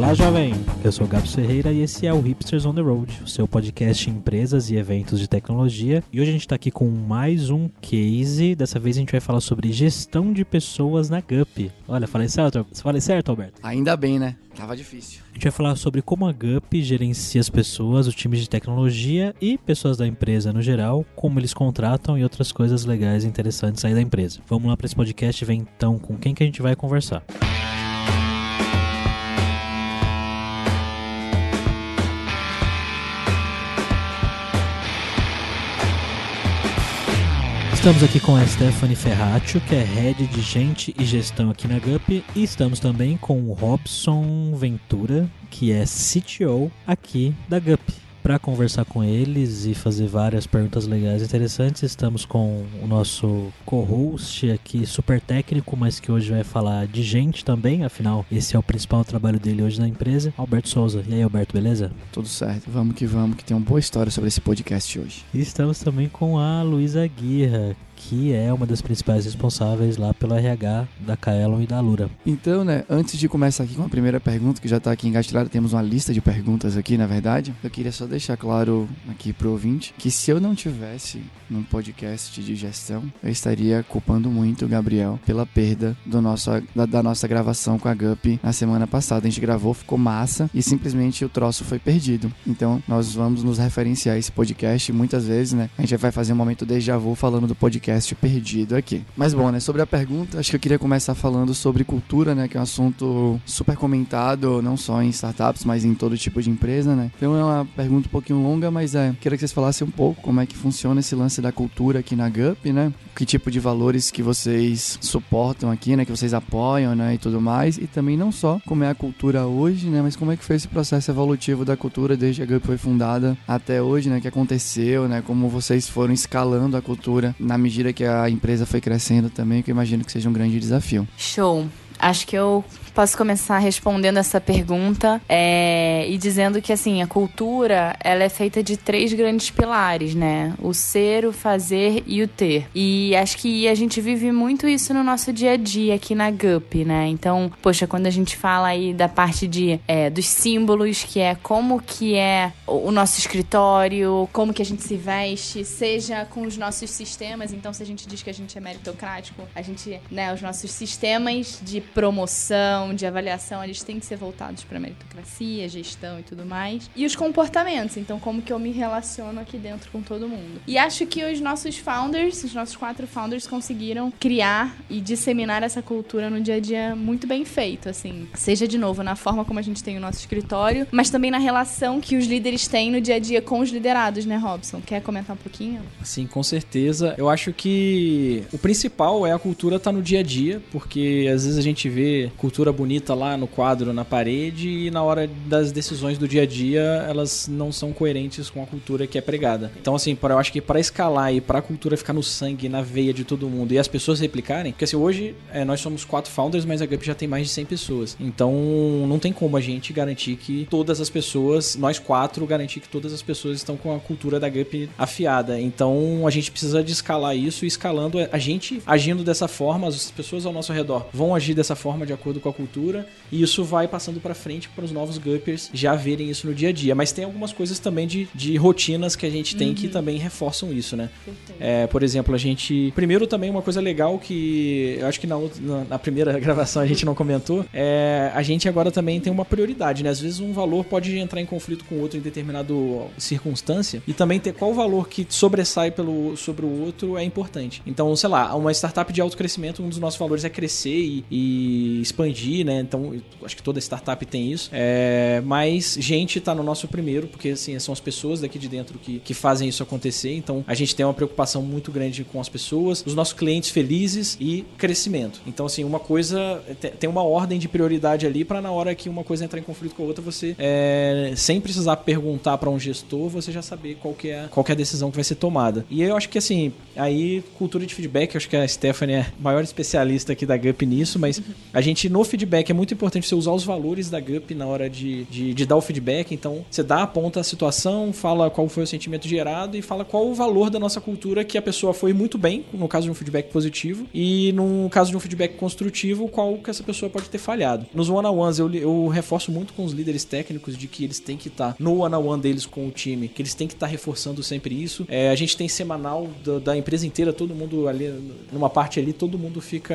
Olá, jovem! Eu sou o Gabs Ferreira e esse é o Hipsters on the Road, o seu podcast em empresas e eventos de tecnologia. E hoje a gente está aqui com mais um case. Dessa vez a gente vai falar sobre gestão de pessoas na GUP. Olha, falei certo, falei certo, Alberto? Ainda bem, né? Tava difícil. A gente vai falar sobre como a GUP gerencia as pessoas, os times de tecnologia e pessoas da empresa no geral, como eles contratam e outras coisas legais e interessantes aí da empresa. Vamos lá para esse podcast e ver então com quem que a gente vai conversar. Estamos aqui com a Stephanie Ferraccio, que é Head de Gente e Gestão aqui na GUP, e estamos também com o Robson Ventura, que é CTO aqui da GUP. Para conversar com eles e fazer várias perguntas legais e interessantes, estamos com o nosso co-host aqui, super técnico, mas que hoje vai falar de gente também, afinal, esse é o principal trabalho dele hoje na empresa, Alberto Souza. E aí, Alberto, beleza? Tudo certo, vamos que vamos, que tem uma boa história sobre esse podcast hoje. E estamos também com a Luísa Guirra, que é uma das principais responsáveis lá pelo RH da Kaelon e da Lura. Então, né, antes de começar aqui com a primeira pergunta, que já está aqui engastilhada, temos uma lista de perguntas aqui, na verdade. Eu queria só deixar claro aqui pro ouvinte que se eu não tivesse num podcast de gestão, eu estaria culpando muito o Gabriel pela perda do nosso, da, da nossa gravação com a GUP na semana passada. A gente gravou, ficou massa e simplesmente o troço foi perdido. Então, nós vamos nos referenciar a esse podcast muitas vezes, né? A gente vai fazer um momento déjà vu falando do podcast podcast perdido aqui. Mas bom, né, sobre a pergunta, acho que eu queria começar falando sobre cultura, né, que é um assunto super comentado, não só em startups, mas em todo tipo de empresa, né? Então é uma pergunta um pouquinho longa, mas é, queria que vocês falassem um pouco como é que funciona esse lance da cultura aqui na GUP, né? Que tipo de valores que vocês suportam aqui, né, que vocês apoiam, né, e tudo mais, e também não só como é a cultura hoje, né, mas como é que foi esse processo evolutivo da cultura desde a GUP foi fundada até hoje, né, que aconteceu, né, como vocês foram escalando a cultura na medida medida que a empresa foi crescendo também, que eu imagino que seja um grande desafio. Show. Acho que eu posso começar respondendo essa pergunta é, e dizendo que assim a cultura ela é feita de três grandes pilares, né? O ser, o fazer e o ter. E acho que a gente vive muito isso no nosso dia a dia aqui na GUP, né? Então, poxa, quando a gente fala aí da parte de é, dos símbolos, que é como que é o nosso escritório, como que a gente se veste, seja com os nossos sistemas. Então, se a gente diz que a gente é meritocrático, a gente, né, os nossos sistemas de promoção, de avaliação, eles têm que ser voltados para meritocracia, gestão e tudo mais. E os comportamentos, então como que eu me relaciono aqui dentro com todo mundo. E acho que os nossos founders, os nossos quatro founders conseguiram criar e disseminar essa cultura no dia a dia muito bem feito, assim. Seja de novo na forma como a gente tem o nosso escritório, mas também na relação que os líderes têm no dia a dia com os liderados, né, Robson? Quer comentar um pouquinho? Sim, com certeza. Eu acho que o principal é a cultura estar tá no dia a dia, porque às vezes a gente vê cultura bonita lá no quadro, na parede, e na hora das decisões do dia a dia, elas não são coerentes com a cultura que é pregada. Então, assim, eu acho que para escalar e para a cultura ficar no sangue, na veia de todo mundo e as pessoas replicarem, porque assim, hoje é, nós somos quatro founders, mas a GUP já tem mais de 100 pessoas. Então, não tem como a gente garantir que todas as pessoas, nós quatro, garantir que todas as pessoas estão com a cultura da GUP afiada. Então, a gente precisa de escalar isso e escalando a gente agindo dessa forma, as pessoas ao nosso redor vão agir dessa forma de acordo com a cultura e isso vai passando para frente para os novos Guppers já verem isso no dia a dia. Mas tem algumas coisas também de, de rotinas que a gente tem uhum. que também reforçam isso, né? É, por exemplo, a gente. Primeiro, também uma coisa legal que eu acho que na, na, na primeira gravação a gente não comentou é a gente agora também tem uma prioridade, né? Às vezes um valor pode entrar em conflito com outro em determinado circunstância e também ter qual valor que sobressai pelo, sobre o outro é importante. Então, sei lá, uma startup de alto crescimento, um dos nossos valores é crescer e, e expandir, né? Então, acho que toda startup tem isso. É, mas gente está no nosso primeiro, porque assim, são as pessoas daqui de dentro que, que fazem isso acontecer. Então, a gente tem uma preocupação muito grande com as pessoas, os nossos clientes felizes e crescimento. Então, assim, uma coisa tem uma ordem de prioridade ali para na hora que uma coisa entrar em conflito com a outra, você é, sem precisar perguntar para um gestor, você já saber qual que é qual que é a decisão que vai ser tomada. E eu acho que assim, aí cultura de feedback, acho que a Stephanie é a maior especialista aqui da GUP nisso, mas a gente no feedback feedback, é muito importante você usar os valores da GUP na hora de, de, de dar o feedback. Então, você dá, aponta a situação, fala qual foi o sentimento gerado e fala qual o valor da nossa cultura que a pessoa foi muito bem, no caso de um feedback positivo, e no caso de um feedback construtivo, qual que essa pessoa pode ter falhado. Nos one-on-ones, eu, eu reforço muito com os líderes técnicos de que eles têm que estar no one-on-one deles com o time, que eles têm que estar reforçando sempre isso. É, a gente tem semanal da, da empresa inteira, todo mundo ali, numa parte ali, todo mundo fica.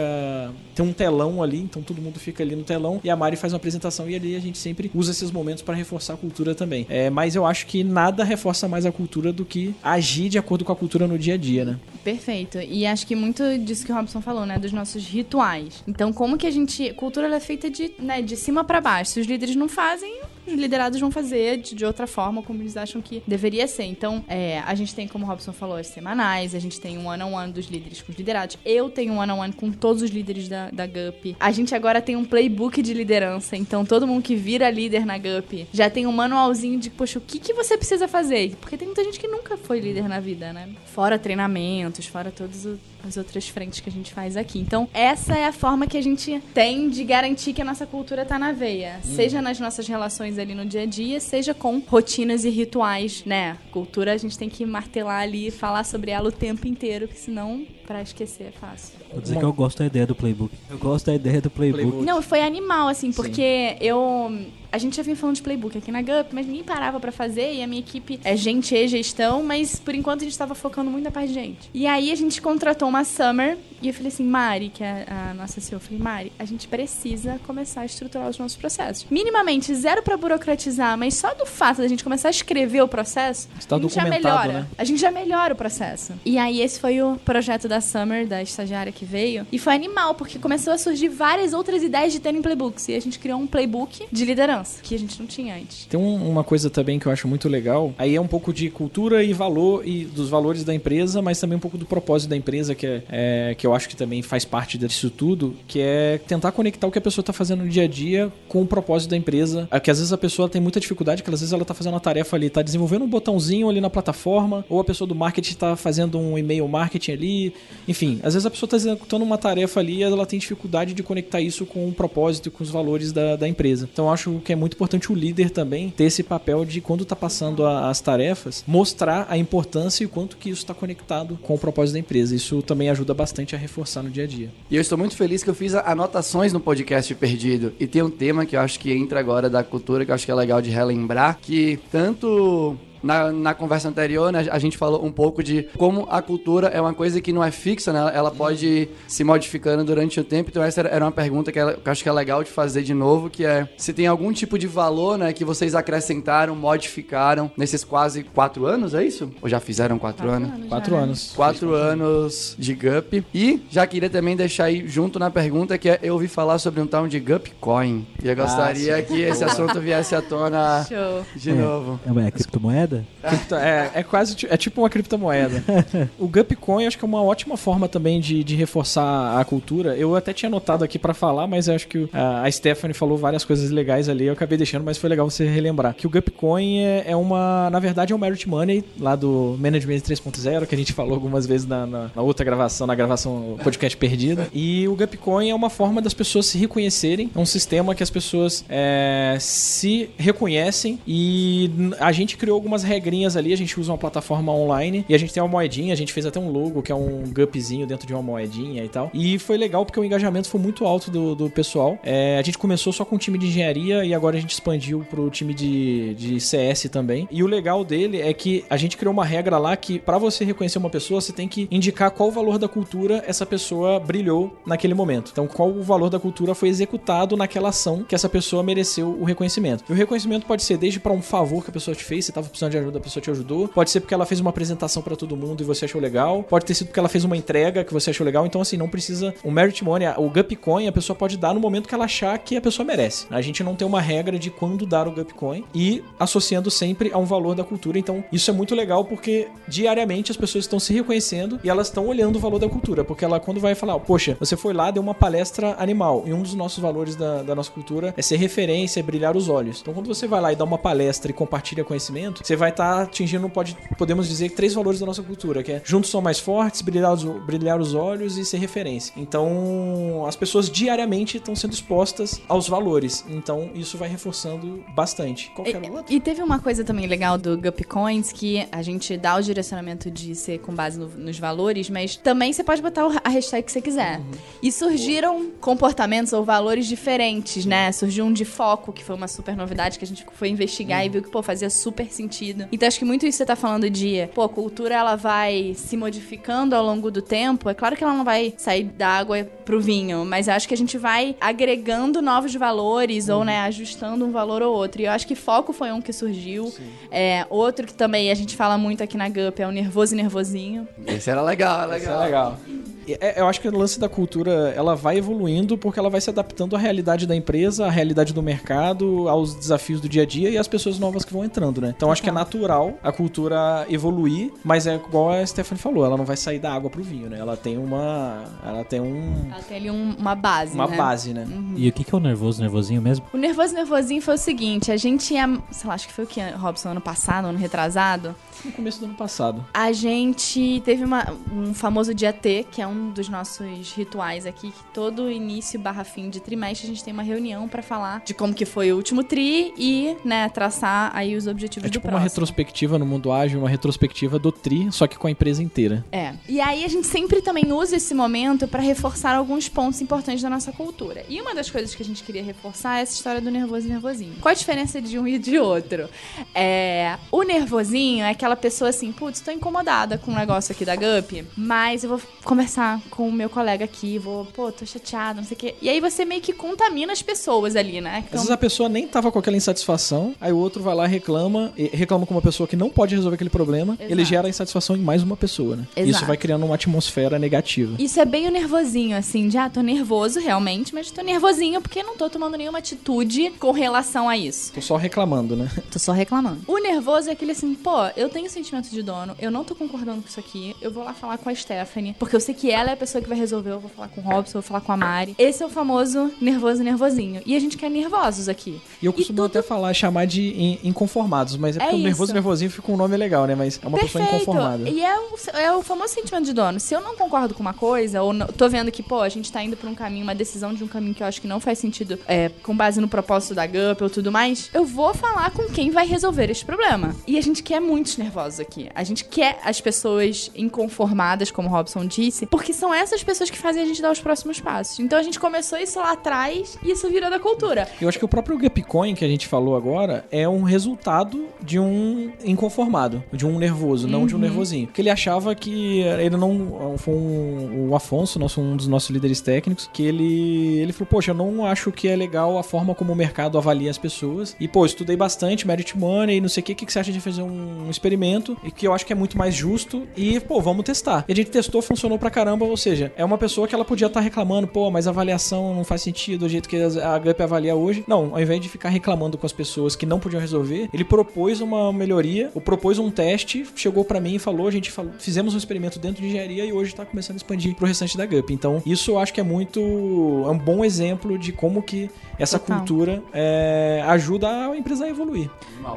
Tem um telão ali, então todo mundo fica ali no telão e a Mari faz uma apresentação e ali a gente sempre usa esses momentos para reforçar a cultura também. É, mas eu acho que nada reforça mais a cultura do que agir de acordo com a cultura no dia a dia, né? Perfeito. E acho que muito disso que o Robson falou, né? Dos nossos rituais. Então, como que a gente. Cultura é feita de, né, de cima para baixo. Se os líderes não fazem, os liderados vão fazer de, de outra forma, como eles acham que deveria ser. Então, é, a gente tem, como o Robson falou, as semanais, a gente tem um one-on-one -on -one dos líderes com os liderados. Eu tenho um one-on-one -on -one com todos os líderes da, da GUP. A gente agora tem um playbook de liderança. Então, todo mundo que vira líder na GUP já tem um manualzinho de, poxa, o que, que você precisa fazer? Porque tem muita gente que nunca foi líder na vida, né? Fora treinamentos, fora todos os as outras frentes que a gente faz aqui. Então, essa é a forma que a gente tem de garantir que a nossa cultura tá na veia. Hum. Seja nas nossas relações ali no dia a dia, seja com rotinas e rituais, né? Cultura a gente tem que martelar ali e falar sobre ela o tempo inteiro, porque senão, para esquecer é fácil. Vou dizer que eu gosto da ideia do playbook. Eu gosto da ideia do playbook. playbook. Não, foi animal, assim, porque Sim. eu a gente já vinha falando de playbook aqui na GUP, mas ninguém parava para fazer e a minha equipe é gente e gestão, mas por enquanto a gente estava focando muito na parte de gente. E aí a gente contratou uma Summer e eu falei assim, Mari, que é a nossa CEO, eu falei, Mari, a gente precisa começar a estruturar os nossos processos. Minimamente, zero para burocratizar, mas só do fato da gente começar a escrever o processo, Está a gente já melhora. Né? A gente já melhora o processo. E aí esse foi o projeto da Summer, da estagiária que veio, e foi animal, porque começou a surgir várias outras ideias de terem playbooks. E a gente criou um playbook de liderança, que a gente não tinha antes. Tem um, uma coisa também que eu acho muito legal, aí é um pouco de cultura e valor, e dos valores da empresa, mas também um pouco do propósito da empresa, que é, é que eu acho que também faz parte disso tudo, que é tentar conectar o que a pessoa está fazendo no dia a dia com o propósito da empresa. É que às vezes a pessoa tem muita dificuldade, que às vezes ela está fazendo uma tarefa ali, está desenvolvendo um botãozinho ali na plataforma, ou a pessoa do marketing está fazendo um e-mail marketing ali. Enfim, às vezes a pessoa está executando uma tarefa ali e ela tem dificuldade de conectar isso com o propósito e com os valores da, da empresa. Então acho que é muito importante o líder também ter esse papel de, quando está passando a, as tarefas, mostrar a importância e o quanto que isso está conectado com o propósito da empresa. Isso também ajuda bastante a reforçar no dia a dia. E eu estou muito feliz que eu fiz anotações no podcast Perdido. E tem um tema que eu acho que entra agora da cultura, que eu acho que é legal de relembrar, que tanto na, na conversa anterior, né, a gente falou um pouco de como a cultura é uma coisa que não é fixa, né? Ela pode ir se modificando durante o tempo. Então essa era uma pergunta que eu acho que é legal de fazer de novo, que é se tem algum tipo de valor, né, que vocês acrescentaram, modificaram nesses quase quatro anos, é isso? Ou já fizeram quatro, quatro anos? anos? Quatro anos. Quatro anos de Gup. E já queria também deixar aí junto na pergunta que é, eu ouvi falar sobre um tal de Gup Coin. E eu gostaria ah, que esse assunto viesse à tona Show. de é, novo. É uma criptomoeda? Criptomoeda? é, é quase é tipo uma criptomoeda. o Gupcoin acho que é uma ótima forma também de, de reforçar a cultura. Eu até tinha anotado aqui para falar, mas acho que a, a Stephanie falou várias coisas legais ali, eu acabei deixando, mas foi legal você relembrar. Que o Gupcoin é, é uma, na verdade, é um Merit Money lá do Management 3.0, que a gente falou algumas vezes na, na, na, outra gravação, na gravação podcast perdida. E o Gupcoin é uma forma das pessoas se reconhecerem, é um sistema que as pessoas é, se reconhecem e a gente criou algumas regrinhas ali, a gente usa uma plataforma online e a gente tem uma moedinha, a gente fez até um logo que é um gupzinho dentro de uma moedinha e tal. E foi legal porque o engajamento foi muito alto do, do pessoal. É, a gente começou só com o time de engenharia e agora a gente expandiu pro time de, de CS também. E o legal dele é que a gente criou uma regra lá que para você reconhecer uma pessoa, você tem que indicar qual o valor da cultura essa pessoa brilhou naquele momento. Então, qual o valor da cultura foi executado naquela ação que essa pessoa mereceu o reconhecimento. E o reconhecimento pode ser desde para um favor que a pessoa te fez, você estava precisando de ajuda, a pessoa te ajudou. Pode ser porque ela fez uma apresentação para todo mundo e você achou legal. Pode ter sido porque ela fez uma entrega que você achou legal. Então, assim, não precisa. O Merit Money, o Gupcoin, a pessoa pode dar no momento que ela achar que a pessoa merece. A gente não tem uma regra de quando dar o Gupcoin e associando sempre a um valor da cultura. Então, isso é muito legal porque diariamente as pessoas estão se reconhecendo e elas estão olhando o valor da cultura. Porque ela, quando vai falar, poxa, você foi lá, deu uma palestra animal. E um dos nossos valores da, da nossa cultura é ser referência, é brilhar os olhos. Então, quando você vai lá e dá uma palestra e compartilha conhecimento, você você vai estar atingindo, pode, podemos dizer, três valores da nossa cultura, que é juntos são mais fortes, brilhar os, brilhar os olhos e ser referência. Então, as pessoas diariamente estão sendo expostas aos valores. Então, isso vai reforçando bastante. Qualquer outro? E teve uma coisa também legal do Gup Coins, que a gente dá o direcionamento de ser com base no- nos valores, mas também você pode botar a hashtag que você quiser. E surgiram comportamentos ou valores diferentes, né? Surgiu um de foco, que foi uma super novidade, que a gente foi investigar e viu que, pô, fazia super sentido. Então acho que muito isso que você tá falando de, pô, a cultura ela vai se modificando ao longo do tempo. É claro que ela não vai sair da água pro vinho, mas eu acho que a gente vai agregando novos valores ou, né, ajustando um valor ou outro. E eu acho que foco foi um que surgiu. É, outro que também a gente fala muito aqui na GUP é o nervoso e nervosinho. Esse era legal, é Isso é legal. legal. E, é, eu acho que o lance da cultura, ela vai evoluindo porque ela vai se adaptando à realidade da empresa, à realidade do mercado, aos desafios do dia a dia e às pessoas novas que vão entrando, né? Então acho que é natural a cultura evoluir, mas é igual a Stephanie falou, ela não vai sair da água pro vinho, né? Ela tem uma, ela tem um, Ela tem ali um- uma base, uma né? base, né? E o que, que é o nervoso, nervosinho mesmo? O nervoso nervosinho foi o seguinte, a gente ia, sei lá, acho que foi o que, Robson, ano passado, ano retrasado, No começo do ano passado. a gente teve uma- um famoso dia T, que é um dos nossos rituais aqui, que todo início barra fim de trimestre a gente tem uma reunião pra falar de como que foi o último tri e, né, traçar aí os objetivos É do tipo uma próximo. Retrospectiva no mundo ágil, uma retrospectiva do TRI, só que com a empresa inteira. É. E aí a gente sempre também usa esse momento pra reforçar alguns pontos importantes da nossa cultura. E uma das coisas que a gente queria reforçar é essa história do nervoso e nervosinho. Qual a diferença de um e de outro? É, o nervosinho é aquela pessoa assim, putz, tô incomodada com o negócio aqui da GUP, mas eu vou conversar com o meu colega aqui, vou, pô, tô chateada, não sei o quê. E aí você meio que contamina as pessoas ali, né? Às vezes a pessoa nem tava com aquela insatisfação, aí o outro vai lá e reclama, e reclama com uma pessoa que não pode resolver aquele problema, Exato. ele gera insatisfação em mais uma pessoa, né? Exato. Isso vai criando uma atmosfera negativa. Isso é bem o nervosinho, assim, de ah, tô nervoso realmente, mas tô nervosinho porque não tô tomando nenhuma atitude com relação a isso. Tô só reclamando, né? Tô só reclamando. O nervoso é aquele assim, pô, eu tenho sentimento de dono, eu não tô concordando com isso aqui, eu vou lá falar com a Stephanie, porque eu sei que ela é a pessoa que vai resolver, eu vou falar com o Robson, eu vou falar com a Mari. Esse é o famoso nervoso e nervosinho. E a gente quer nervosos aqui. E eu costumo tudo- até falar, chamar de in- inconformados, mas é porque É nervoso nervosinho fica um nome legal, né? Mas é uma pessoa inconformada. E é o, é o famoso sentimento de dono. Se eu não concordo com uma coisa, ou não- tô vendo que, pô, a gente tá indo pra um caminho, uma decisão de um caminho que eu acho que não faz sentido é, com base no propósito da GUP ou tudo mais, eu vou falar com quem vai resolver esse problema. E a gente quer muitos nervosos aqui. A gente quer as pessoas inconformadas, como o Robson disse, porque são essas pessoas que fazem a gente dar os próximos passos. Então a gente começou isso lá atrás e isso virou da cultura. Eu acho que o próprio Gupcoin que a gente falou agora é um resultado de um inconformado, de um nervoso, não Uhum. de um nervosinho. Porque ele achava que ele não. Foi um, o Afonso, nosso, um dos nossos líderes técnicos, que ele, ele falou: Poxa, eu não acho que é legal a forma como o mercado avalia as pessoas. E, pô, estudei bastante, Merit Money, não sei o que, o que que você acha de fazer um experimento? E que eu acho que é muito mais justo. E, pô, vamos testar. E a gente testou, funcionou pra caramba. Ou seja, é uma pessoa que ela podia estar reclamando, pô, mas a avaliação não faz sentido do jeito que a GUP avalia hoje. Não, ao invés de ficar reclamando com as pessoas que não podiam resolver, ele propôs uma melhoria, ou propôs um teste, chegou pra mim e falou, a gente falou, fizemos um experimento dentro de engenharia e hoje tá começando a expandir pro restante da GUP. Então, isso eu acho que é muito é um bom exemplo de como que essa Total. cultura é, ajuda a empresa a evoluir.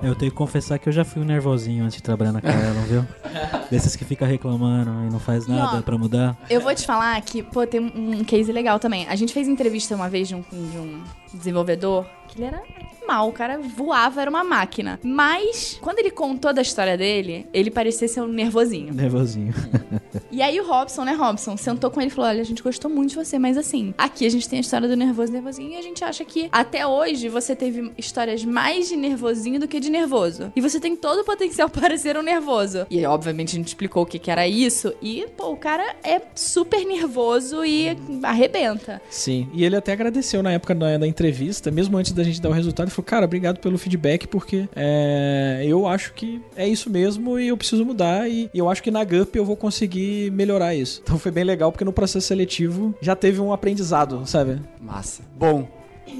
Eu tenho que confessar que eu já fui um nervosinho antes de trabalhar na Kaelon, viu? Desses que fica reclamando e não faz nada pra mudar. Eu vou te falar que, pô, tem um case legal também. A gente fez entrevista uma vez de um, de um desenvolvedor que ele era mal, o cara voava, era uma máquina. Mas, quando ele contou da história dele, ele parecia ser um nervosinho. Nervosinho. E aí o Robson, né, Robson, sentou com ele e falou: Olha, a gente gostou muito de você, mas assim, aqui a gente tem a história do nervoso e nervosinho e a gente acha que até hoje você teve histórias mais de nervosinho do que de nervoso. E você tem todo o potencial para ser um nervoso. E obviamente a gente explicou o que, que era isso. E, pô, o cara é super nervoso e arrebenta. Sim, e ele até agradeceu na época da, da entrevista, mesmo antes da gente dar o resultado, falou, cara, obrigado pelo feedback, porque é, eu acho que é isso mesmo e eu preciso mudar, e, e eu acho que na GUP eu vou conseguir melhorar isso. Então foi bem legal, porque no processo seletivo já teve um aprendizado, sabe? Massa. Bom,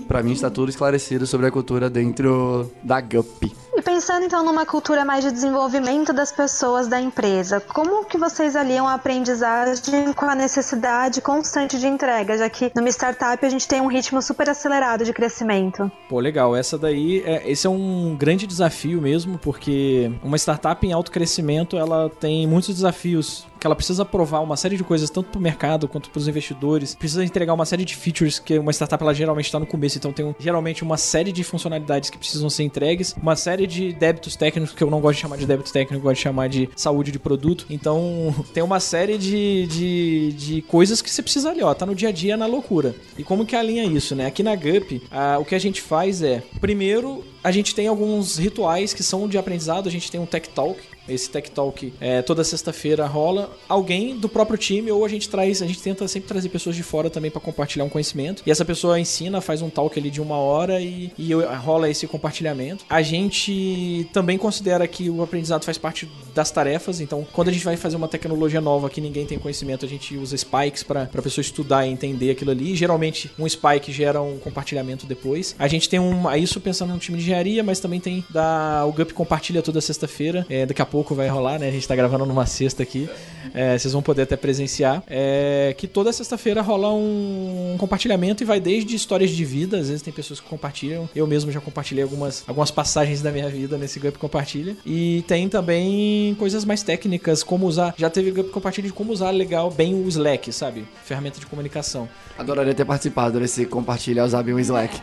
pra mim está tudo esclarecido sobre a cultura dentro da GUP. Pensando então numa cultura mais de desenvolvimento das pessoas da empresa, como que vocês aliam a aprendizagem com a necessidade constante de entrega, já que numa startup a gente tem um ritmo super acelerado de crescimento? Pô, legal. Essa daí, é, esse é um grande desafio mesmo, porque uma startup em alto crescimento, ela tem muitos desafios que ela precisa provar uma série de coisas tanto para o mercado quanto para os investidores, precisa entregar uma série de features que uma startup ela geralmente está no começo, então tem um, geralmente uma série de funcionalidades que precisam ser entregues, uma série de débitos técnicos que eu não gosto de chamar de débitos técnicos, eu gosto de chamar de saúde de produto. Então tem uma série de, de, de coisas que você precisa ali, ó, tá no dia a dia na loucura. E como que alinha isso, né? Aqui na Gup, o que a gente faz é, primeiro, a gente tem alguns rituais que são de aprendizado, a gente tem um Tech Talk, esse Tech Talk é, toda sexta-feira rola. Alguém do próprio time, ou a gente traz, a gente tenta sempre trazer pessoas de fora também para compartilhar um conhecimento. E essa pessoa ensina, faz um talk ali de uma hora e, e rola esse compartilhamento. A gente também considera que o aprendizado faz parte das tarefas, então quando a gente vai fazer uma tecnologia nova que ninguém tem conhecimento, a gente usa spikes para a pessoa estudar e entender aquilo ali. Geralmente um spike gera um compartilhamento depois. A gente tem um, isso pensando no time de engenharia, mas também tem da o GUP compartilha toda sexta-feira. É, daqui a pouco pouco vai rolar, né? A gente tá gravando numa sexta aqui. É, vocês vão poder até presenciar. É, que toda sexta-feira rola um compartilhamento e vai desde histórias de vida. Às vezes tem pessoas que compartilham. Eu mesmo já compartilhei algumas, algumas passagens da minha vida nesse Gup Compartilha. E tem também coisas mais técnicas, como usar. Já teve Gup Compartilha de como usar legal bem o Slack, sabe? Ferramenta de comunicação. Adoraria ter participado desse compartilhar usar bem o Slack.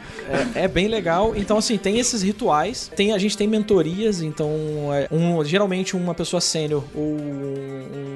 É, é, bem legal. Então, assim, tem esses rituais. Tem, a gente tem mentorias, então, é, um, geralmente uma pessoa sênior ou um,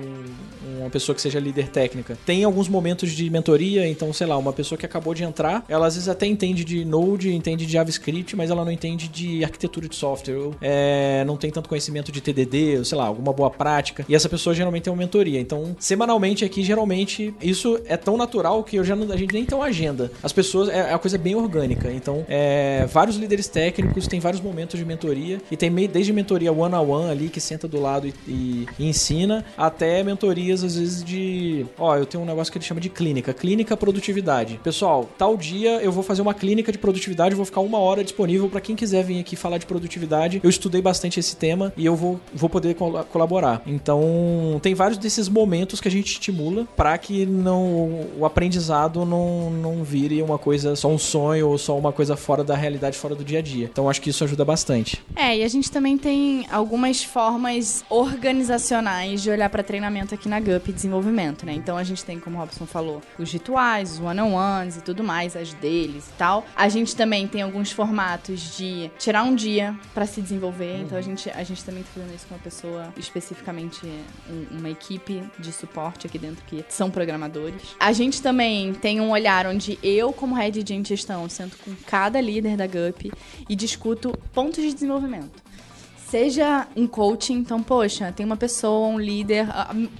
uma pessoa que seja líder técnica. Tem alguns momentos de mentoria, então, sei lá, uma pessoa que acabou de entrar, ela às vezes até entende de Node, entende de JavaScript, mas ela não entende de arquitetura de software, ou, é, não tem tanto conhecimento de TDD, ou sei lá, alguma boa prática. E essa pessoa geralmente tem uma mentoria. Então, semanalmente aqui, geralmente, isso é tão natural que eu já não, a gente nem tem uma agenda. As pessoas, é, é uma coisa bem orgânica. Então, é, vários líderes técnicos têm vários momentos de mentoria, e tem desde mentoria one-on-one -on -one ali, que senta do lado e, e, e ensina, até mentorias, às vezes, de. Ó, eu tenho um negócio que ele chama de clínica. Clínica produtividade. Pessoal, tal dia eu vou fazer uma clínica de produtividade, vou ficar uma hora disponível para quem quiser vir aqui falar de produtividade. Eu estudei bastante esse tema e eu vou, vou poder col colaborar. Então, tem vários desses momentos que a gente estimula para que não o aprendizado não, não vire uma coisa, só um sonho ou só uma coisa fora da realidade, fora do dia a dia. Então, acho que isso ajuda bastante. É, e a gente também tem algumas formas organizacionais de olhar para treinamento aqui na GUP desenvolvimento, né? Então a gente tem, como o Robson falou, os rituais, os one-on-ones e tudo mais, as deles e tal. A gente também tem alguns formatos de tirar um dia para se desenvolver. Uhum. Então a gente, a gente também tá fazendo isso com uma pessoa, especificamente um, uma equipe de suporte aqui dentro que são programadores. A gente também tem um olhar onde eu, como head de gestão, sento com cada líder da GUP e discuto pontos de desenvolvimento. Seja um coaching, então, poxa, tem uma pessoa, um líder.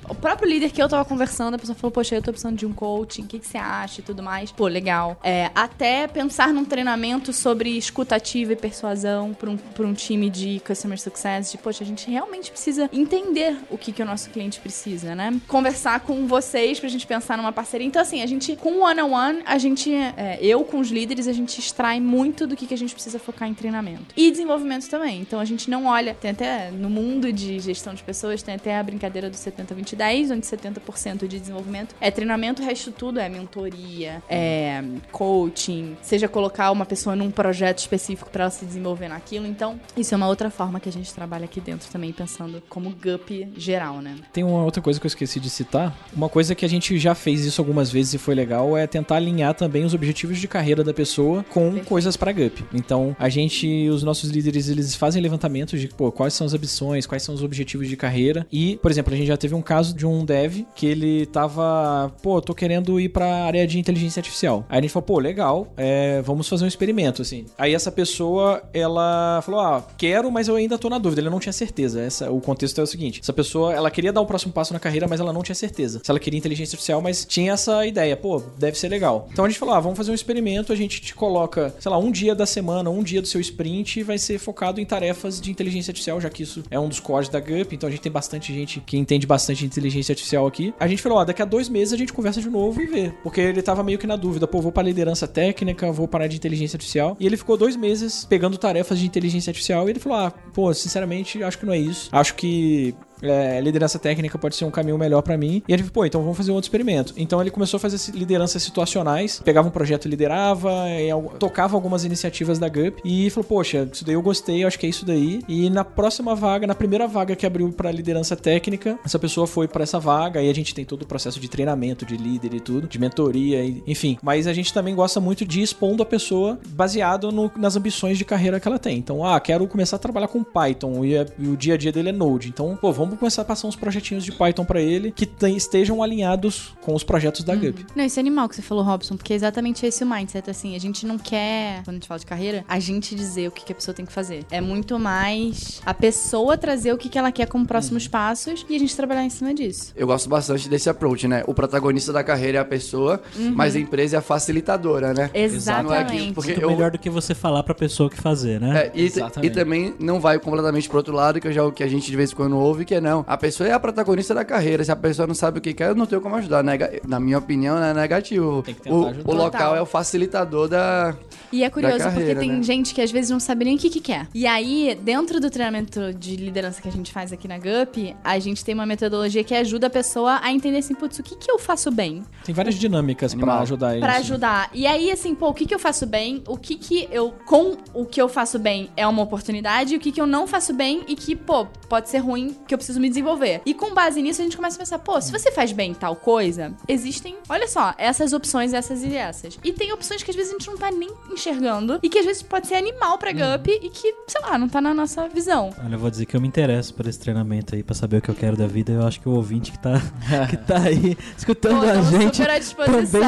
O próprio líder que eu tava conversando, a pessoa falou, poxa, eu tô precisando de um coaching, o que, que você acha e tudo mais. Pô, legal. É, até pensar num treinamento sobre escutativa e persuasão para um, pra um time de customer success, de, poxa, a gente realmente precisa entender o que, que o nosso cliente precisa, né? Conversar com vocês pra gente pensar numa parceria. Então, assim, a gente, com o one-on-one, -on -one, a gente, é, eu com os líderes, a gente extrai muito do que, que a gente precisa focar em treinamento. E desenvolvimento também. Então, a gente não olha olha, tem até no mundo de gestão de pessoas, tem até a brincadeira do 70-20-10, onde 70% de desenvolvimento é treinamento, o resto tudo é mentoria, é coaching, seja colocar uma pessoa num projeto específico para ela se desenvolver naquilo. Então, isso é uma outra forma que a gente trabalha aqui dentro também, pensando como GUP geral, né? Tem uma outra coisa que eu esqueci de citar. Uma coisa que a gente já fez isso algumas vezes e foi legal é tentar alinhar também os objetivos de carreira da pessoa com Perfeito. coisas para GUP. Então, a gente, os nossos líderes, eles fazem levantamentos de pô, quais são as ambições, quais são os objetivos de carreira. E, por exemplo, a gente já teve um caso de um dev que ele tava, pô, tô querendo ir pra área de inteligência artificial. Aí a gente falou, pô, legal, é, vamos fazer um experimento, assim. Aí essa pessoa, ela falou, ah, quero, mas eu ainda tô na dúvida. Ele não tinha certeza. Essa, o contexto é o seguinte: essa pessoa, ela queria dar o próximo passo na carreira, mas ela não tinha certeza. Se ela queria inteligência artificial, mas tinha essa ideia, pô, deve ser legal. Então a gente falou, ah, vamos fazer um experimento, a gente te coloca, sei lá, um dia da semana, um dia do seu sprint vai ser focado em tarefas de inteligência inteligência artificial, já que isso é um dos cores da GUP, então a gente tem bastante gente que entende bastante de inteligência artificial aqui. A gente falou, ó, daqui a dois meses a gente conversa de novo e vê. Porque ele tava meio que na dúvida, pô, vou pra liderança técnica, vou parar de inteligência artificial. E ele ficou dois meses pegando tarefas de inteligência artificial e ele falou, ah, pô, sinceramente, acho que não é isso. Acho que é, liderança técnica pode ser um caminho melhor pra mim. E ele falou, pô, então vamos fazer um outro experimento. Então ele começou a fazer lideranças situacionais, pegava um projeto e liderava, e al- tocava algumas iniciativas da GUP e falou, poxa, isso daí eu gostei, acho que é isso daí. E na próxima vaga, na primeira vaga que abriu pra liderança técnica, essa pessoa foi pra essa vaga, e a gente tem todo o processo de treinamento de líder e tudo, de mentoria, e- enfim. Mas a gente também gosta muito de expondo a pessoa baseado no- nas ambições de carreira que ela tem. Então, ah, quero começar a trabalhar com Python e, é- e o dia a dia dele é Node. Então, pô, vamos começar a passar uns projetinhos de Python pra ele que tem- estejam alinhados com os projetos da GUP. Não, isso é animal que você falou, Robson, porque é exatamente esse o mindset, assim, a gente não quer, quando a gente fala de carreira, a gente dizer o que, que a pessoa tem que fazer. É muito mais a pessoa trazer o que, que ela quer como próximos passos e a gente trabalhar em cima disso. Eu gosto bastante desse approach, né? O protagonista da carreira é a pessoa, mas a empresa é a facilitadora, né? Não é Exatamente. aquilo, porque Muito eu, melhor do que você falar pra pessoa o que fazer, né? É, e, Exatamente. e também não vai completamente pro outro lado, que eu já o que a gente de vez em quando ouve, que é não. A pessoa é a protagonista da carreira. Se a pessoa não sabe o que quer, eu não tenho como ajudar. Nega- Na minha opinião, é negativo. Tem que tentar o, ajudar. o local Total. é o facilitador da. E é curioso carreira, porque tem né? gente que às vezes não sabe nem o que, que quer. E aí, dentro do treinamento de liderança que a gente faz aqui na GUP, a gente tem uma metodologia que ajuda a pessoa a entender assim, putz, o que, que eu faço bem? Tem várias dinâmicas pra Animal. ajudar eles. Pra ajudar. E aí, assim, pô, o que, que eu faço bem? O que que eu. Com o que eu faço bem é uma oportunidade, e o que, que eu não faço bem e que, pô, pode ser ruim, que eu preciso me desenvolver. E com base nisso, a gente começa a pensar, pô, se você faz bem tal coisa, existem, olha só, essas opções, essas e essas. E tem opções que às vezes a gente não tá nem enxergando e que às vezes pode ser animal pra GUP e que, sei lá, não tá na nossa visão. Olha, eu vou dizer que eu me interesso por esse treinamento aí, pra saber o que eu quero da vida. Eu acho que o ouvinte que tá, que tá aí escutando Pô, a gente também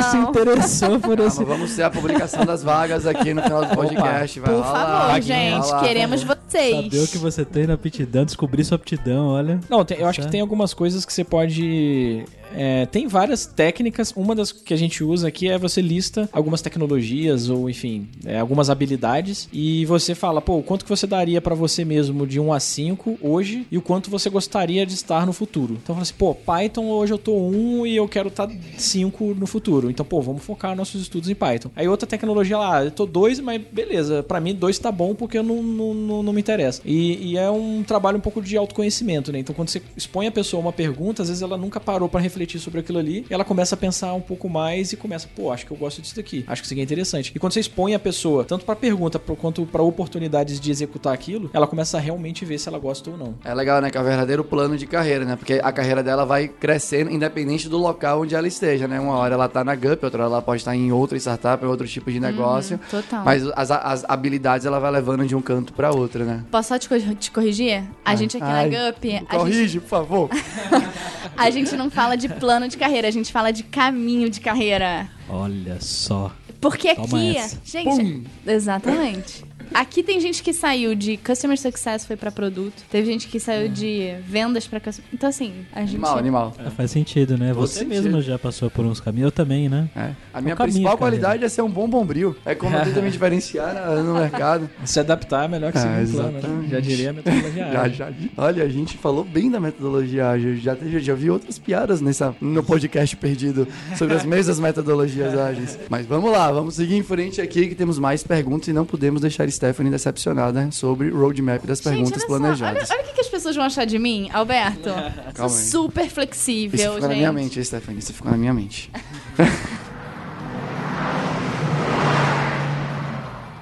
se interessou por Ah, esse. mas vamos ter a publicação das vagas aqui no final do podcast. Vai Por favor, Vai gente, queremos vocês. Saber o que você tem na aptidão, descobrir sua aptidão, olha. Não, tem- eu acho que Certo. tem algumas coisas que você pode. É, tem várias técnicas. Uma das que a gente usa aqui é você lista algumas tecnologias ou, enfim, é, algumas habilidades e você fala, pô, quanto que você daria pra você mesmo de 1 a 5 hoje e o quanto você gostaria de estar no futuro. Então fala assim, pô, Python hoje eu tô 1 e eu quero estar 5 no futuro. Então, pô, vamos focar nossos estudos em Python. Aí outra tecnologia lá, eu tô 2, mas beleza, pra mim 2 tá bom porque eu não, não, não, não me interessa. E, e é um trabalho um pouco de autoconhecimento, né? Então quando você expõe a pessoa uma pergunta, às vezes ela nunca parou pra refletir sobre aquilo ali, e ela começa a pensar um pouco mais e começa, pô, acho que eu gosto disso daqui, acho que isso aqui é interessante. E quando você expõe a pessoa, tanto pra pergunta quanto pra oportunidades de executar aquilo, ela começa a realmente ver se ela gosta ou não. É legal, né? Que é o verdadeiro plano de carreira, né? Porque a carreira dela vai crescendo independente do local onde ela esteja, né? Uma hora ela tá na GUP, outra hora ela pode estar em outra startup, em outro tipo de negócio. total. Mas as, as habilidades ela vai levando de um canto pra outra, né? Posso só te, co- te corrigir? A gente aqui Ai, na GUP, a gente, Corrige, por favor. a gente não fala de plano de carreira, a gente fala de caminho de carreira. Olha só. Porque Toma aqui, essa. gente, exatamente. Aqui tem gente que saiu de customer success foi pra produto, teve gente que saiu de vendas pra customer. Então assim, a gente Animal, animal. Ah, Faz sentido, né? Todo Você sentido. mesmo já passou por uns caminhos, eu também, né? É. A minha o caminho, principal qualidade é ser um bom bombril. É como eu tento me diferenciar na- no mercado. Se adaptar é melhor que seguir um plano, né? exatamente. Já diria a metodologia Já, ágil. já. Olha, a gente falou bem da metodologia ágil. Já, teve- já vi outras piadas nessa, no podcast perdido sobre as mesmas metodologias ágeis. Mas vamos lá, vamos seguir em frente aqui que temos mais perguntas e não podemos deixar Stephanie decepcionada sobre o roadmap das perguntas gente, olha planejadas. Só, olha, olha o que, as pessoas vão achar de mim, Alberto. Sou Calma aí. super Isso flexível, ficou gente. na minha mente, Stephanie. Isso ficou na minha mente.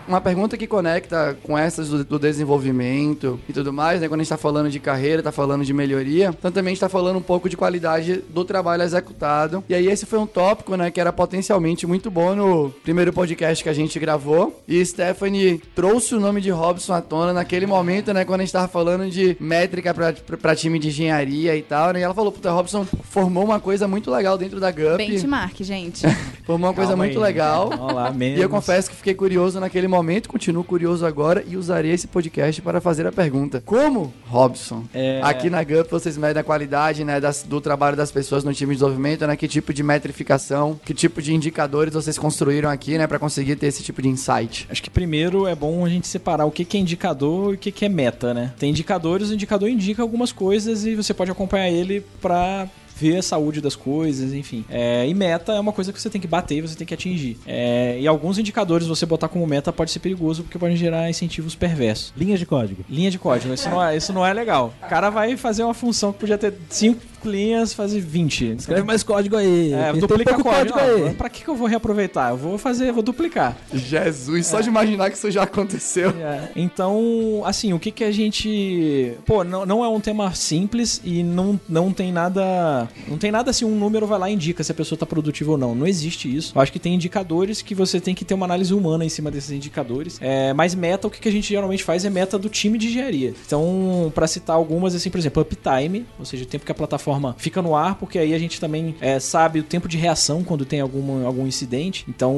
Uma pergunta que conecta com essas do, do desenvolvimento e tudo mais, né? Quando a gente tá falando de carreira, tá falando de melhoria, então também a gente tá falando um pouco de qualidade do trabalho executado. E aí esse foi um tópico, né, que era potencialmente muito bom no primeiro podcast que a gente gravou. E Stephanie trouxe o nome de Robson à tona naquele momento, né, quando a gente tava falando de métrica pra, pra, pra time de engenharia e tal, né? E ela falou, puta, Robson formou uma coisa muito legal dentro da GUP. Benchmark, gente. Formou uma coisa Calma muito aí, legal. Vamos lá, E eu confesso que fiquei curioso naquele momento, continuo curioso agora e usarei esse podcast para fazer a pergunta: Como, Robson, É. aqui na GUP vocês medem a qualidade né, das- do trabalho das pessoas no time de desenvolvimento, né? Que tipo de metrificação, que tipo de indicadores vocês construíram aqui, né, para conseguir ter esse tipo de insight? Acho que primeiro é bom a gente separar o que que é indicador e o que que é meta, né? Tem indicadores, o indicador indica algumas coisas e você pode acompanhar ele pra ver a saúde das coisas, enfim. É, e meta é uma coisa que você tem que bater e você tem que atingir. É, e alguns indicadores você botar como meta pode ser perigoso porque pode gerar incentivos perversos. Linhas de código. Linha de código, isso não é, isso não é legal. O cara vai fazer uma função que podia ter 5 linhas, fazer 20. Escreve mais código aí. É, duplica pouco código. código Não, aí. pra que, que eu vou reaproveitar? Eu vou fazer, vou duplicar. Jesus, só de imaginar que isso já aconteceu. É, Então, assim, o que que a gente. Pô, não, não é um tema simples e não, não tem nada. Não tem nada assim, um número vai lá e indica se a pessoa tá produtiva ou não. Não existe isso. Eu acho que tem indicadores que você tem que ter uma análise humana em cima desses indicadores. É, mas meta, o que, que a gente geralmente faz é meta do time de engenharia. Então, pra citar algumas, assim, por exemplo, uptime, ou seja, o tempo que a plataforma fica no ar, porque aí a gente também é, sabe o tempo de reação quando tem alguma, algum incidente. Então,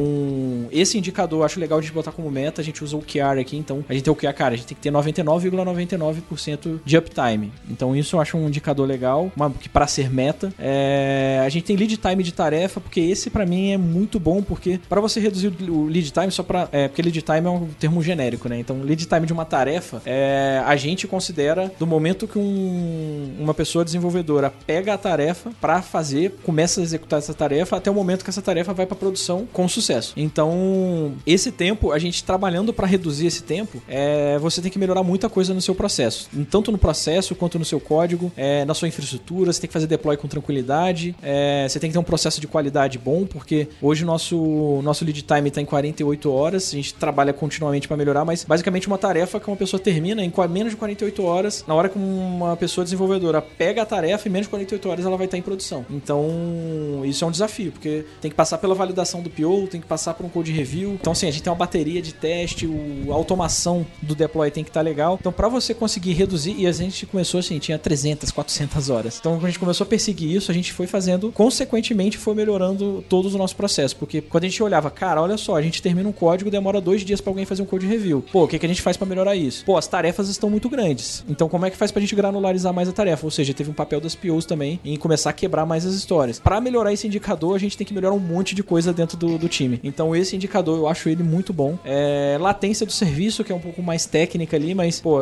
esse indicador eu acho legal de botar como meta. A gente usa o OKR aqui, então a gente tem o OKR, cara, a gente tem que ter 99,99% de uptime. Então, isso eu acho um indicador legal, uma, que para ser meta. É, a gente tem lead time de tarefa, porque esse pra mim é muito bom, porque para você reduzir o lead time, só para é, porque lead time é um termo genérico, né? Então, lead time de uma tarefa, é, a gente considera do momento que um- uma pessoa desenvolvedora pega a tarefa para fazer, começa a executar essa tarefa, até o momento que essa tarefa vai para produção com sucesso. Então, esse tempo, a gente trabalhando para reduzir esse tempo, é, você tem que melhorar muita coisa no seu processo, tanto no processo quanto no seu código, é, na sua infraestrutura. Você tem que fazer deploy com tranquilidade, é, você tem que ter um processo de qualidade bom, porque hoje o nosso, nosso lead time está em 48 horas, a gente trabalha continuamente para melhorar, mas basicamente uma tarefa que uma pessoa termina em menos de 48 horas, na hora que uma pessoa desenvolvedora pega a tarefa, em menos 48 horas ela vai estar em produção. Então, isso é um desafio, porque tem que passar pela validação do PO, tem que passar por um code review. Então, assim, a gente tem uma bateria de teste, o, a automação do deploy tem que estar legal. Então, para você conseguir reduzir, e a gente começou assim, tinha 300, 400 horas. Então, quando a gente começou a perseguir isso, a gente foi fazendo, consequentemente, foi melhorando todos os nossos processos. Porque quando a gente olhava, cara, olha só, a gente termina um código, demora dois dias para alguém fazer um code review. Pô, o que, que a gente faz para melhorar isso? Pô, as tarefas estão muito grandes. Então, como é que faz pra gente granularizar mais a tarefa? Ou seja, teve um papel das POs também em começar a quebrar mais as histórias. Para melhorar esse indicador, a gente tem que melhorar um monte de coisa dentro do, do time. Então, esse indicador eu acho ele muito bom. É, latência do serviço, que é um pouco mais técnica ali, mas, pô,